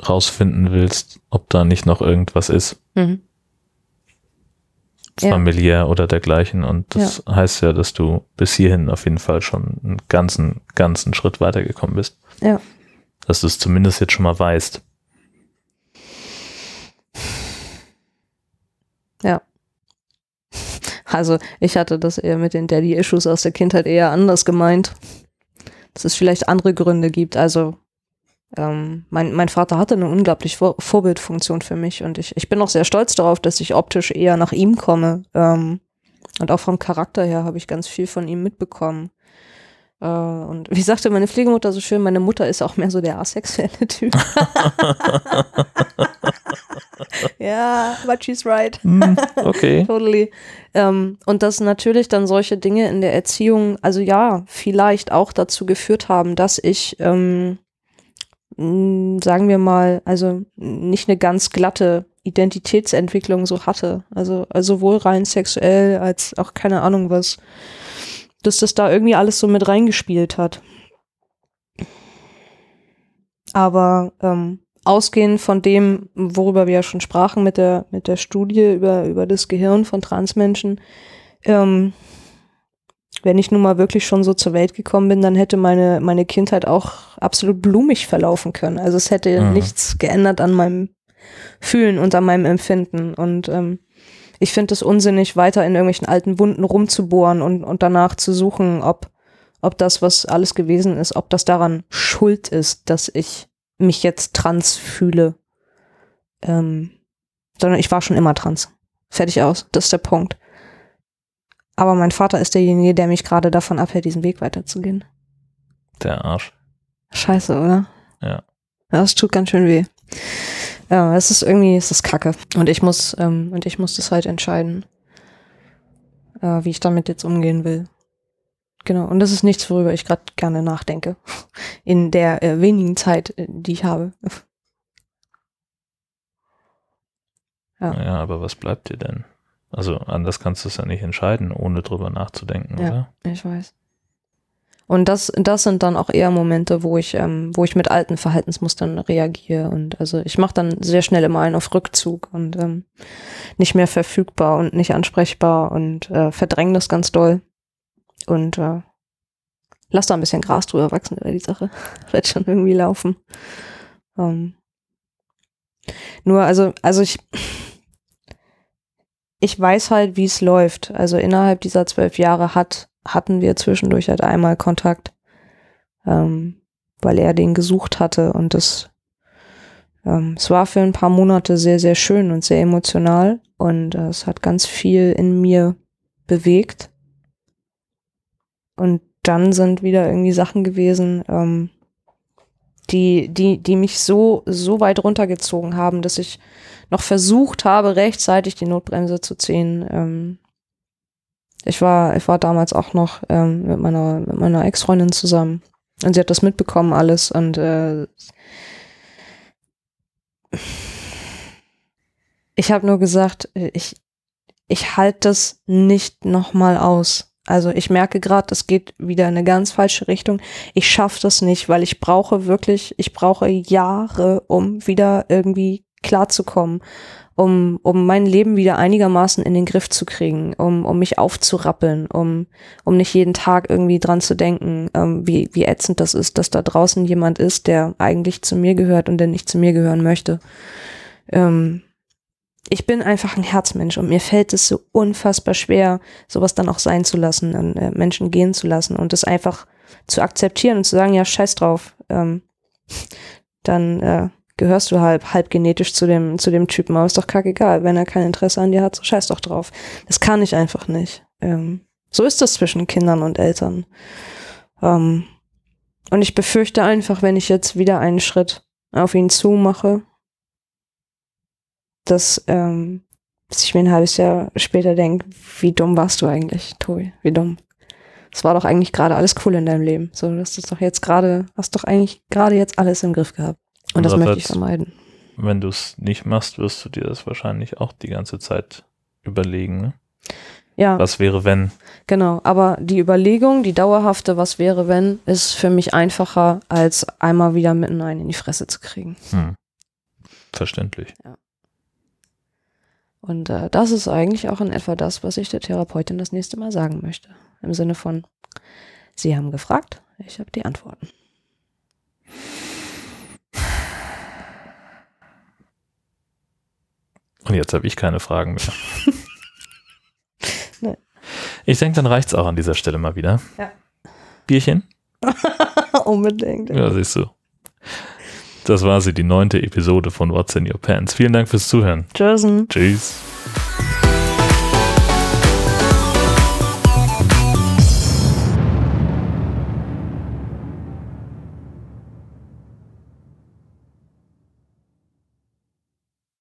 rausfinden willst, ob da nicht noch irgendwas ist. Mhm. Familiär ja. oder dergleichen. Und das ja. heißt ja, dass du bis hierhin auf jeden Fall schon einen ganzen, ganzen Schritt weitergekommen bist. Ja. Dass du es zumindest jetzt schon mal weißt. Ja. Also ich hatte das eher mit den Daddy-Issues aus der Kindheit eher anders gemeint. Dass es vielleicht andere Gründe gibt. Also ähm, mein, mein Vater hatte eine unglaublich Vor Vorbildfunktion für mich und ich, ich bin auch sehr stolz darauf, dass ich optisch eher nach ihm komme. Ähm, und auch vom Charakter her habe ich ganz viel von ihm mitbekommen. Äh, und <laughs> wie sagte meine Pflegemutter so schön, meine Mutter ist auch mehr so der asexuelle Typ. <laughs> ja, but she's right. Mm, <laughs> okay. totally. Ähm, und dass natürlich dann solche Dinge in der Erziehung, also ja, vielleicht auch dazu geführt haben, dass ich ähm, sagen wir mal, also nicht eine ganz glatte Identitätsentwicklung so hatte. Also, also sowohl rein sexuell als auch keine Ahnung was, dass das da irgendwie alles so mit reingespielt hat. Aber ähm, ausgehend von dem, worüber wir ja schon sprachen mit der, mit der Studie über, über das Gehirn von Transmenschen, ähm, wenn ich nun mal wirklich schon so zur Welt gekommen bin, dann hätte meine, meine Kindheit auch absolut blumig verlaufen können. Also es hätte mhm. nichts geändert an meinem Fühlen und an meinem Empfinden. Und ähm, ich finde es unsinnig, weiter in irgendwelchen alten Wunden rumzubohren und, und danach zu suchen, ob, ob das, was alles gewesen ist, ob das daran schuld ist, dass ich mich jetzt trans fühle. Ähm, sondern ich war schon immer trans. Fertig aus. Das ist der Punkt. Aber mein Vater ist derjenige, der mich gerade davon abhält, diesen Weg weiterzugehen. Der Arsch. Scheiße, oder? Ja. Das tut ganz schön weh. Ja, es ist irgendwie, es ist Kacke. Und ich muss, ähm, und ich muss das halt entscheiden, äh, wie ich damit jetzt umgehen will. Genau. Und das ist nichts, worüber ich gerade gerne nachdenke. <laughs> In der äh, wenigen Zeit, äh, die ich habe. <laughs> ja. Naja, aber was bleibt dir denn? Also anders kannst du es ja nicht entscheiden, ohne drüber nachzudenken, ja, oder? Ich weiß. Und das, das sind dann auch eher Momente, wo ich, ähm, wo ich mit alten Verhaltensmustern reagiere. Und also ich mache dann sehr schnell immer einen auf Rückzug und ähm, nicht mehr verfügbar und nicht ansprechbar und äh, verdränge das ganz doll. Und äh, lass da ein bisschen Gras drüber wachsen über die Sache. <laughs> Wird schon irgendwie laufen. Ähm, nur, also, also ich ich weiß halt, wie es läuft. Also innerhalb dieser zwölf Jahre hat, hatten wir zwischendurch halt einmal Kontakt, ähm, weil er den gesucht hatte und das ähm, es war für ein paar Monate sehr, sehr schön und sehr emotional und äh, es hat ganz viel in mir bewegt. und dann sind wieder irgendwie Sachen gewesen, ähm, die, die, die mich so, so weit runtergezogen haben, dass ich noch versucht habe, rechtzeitig die Notbremse zu ziehen. Ähm, ich war, ich war damals auch noch ähm, mit meiner, mit meiner Ex-Freundin zusammen. Und sie hat das mitbekommen alles und äh, ich habe nur gesagt, ich, ich halte das nicht nochmal aus. Also ich merke gerade, das geht wieder in eine ganz falsche Richtung. Ich schaffe das nicht, weil ich brauche wirklich, ich brauche Jahre, um wieder irgendwie klarzukommen, um, um mein Leben wieder einigermaßen in den Griff zu kriegen, um, um mich aufzurappeln, um, um nicht jeden Tag irgendwie dran zu denken, ähm, wie, wie ätzend das ist, dass da draußen jemand ist, der eigentlich zu mir gehört und der nicht zu mir gehören möchte. Ähm, ich bin einfach ein Herzmensch und mir fällt es so unfassbar schwer, sowas dann auch sein zu lassen und äh, Menschen gehen zu lassen und das einfach zu akzeptieren und zu sagen, ja, scheiß drauf, ähm, <laughs> dann äh, gehörst du halb, halb genetisch zu dem, zu dem Typen, aber ist doch kackegal, wenn er kein Interesse an dir hat, so scheiß doch drauf. Das kann ich einfach nicht. Ähm, so ist das zwischen Kindern und Eltern. Ähm, und ich befürchte einfach, wenn ich jetzt wieder einen Schritt auf ihn zumache, dass, ähm, dass ich mir ein halbes Jahr später denke, wie dumm warst du eigentlich, Tobi? Wie dumm. Es war doch eigentlich gerade alles cool in deinem Leben. So, du hast doch jetzt gerade, hast doch eigentlich gerade jetzt alles im Griff gehabt. Und, das möchte ich vermeiden. Wenn du es nicht machst, wirst du dir das wahrscheinlich auch die ganze Zeit überlegen. Ne? Ja. Was wäre, wenn? Genau, aber die Überlegung, die dauerhafte, was wäre, wenn, ist für mich einfacher, als einmal wieder mitten einen in die Fresse zu kriegen. Hm. Verständlich. Ja. Und äh, das ist eigentlich auch in etwa das, was ich der Therapeutin das nächste Mal sagen möchte. Im Sinne von, Sie haben gefragt, ich habe die Antworten. Und jetzt habe ich keine Fragen mehr. <laughs> nee. Ich denke, dann reicht es auch an dieser Stelle mal wieder. Ja. Bierchen? <laughs> Unbedingt. Ja, siehst du. Das war sie, die neunte Episode von What's in Your Pants. Vielen Dank fürs Zuhören. Tschüss. Tschüss.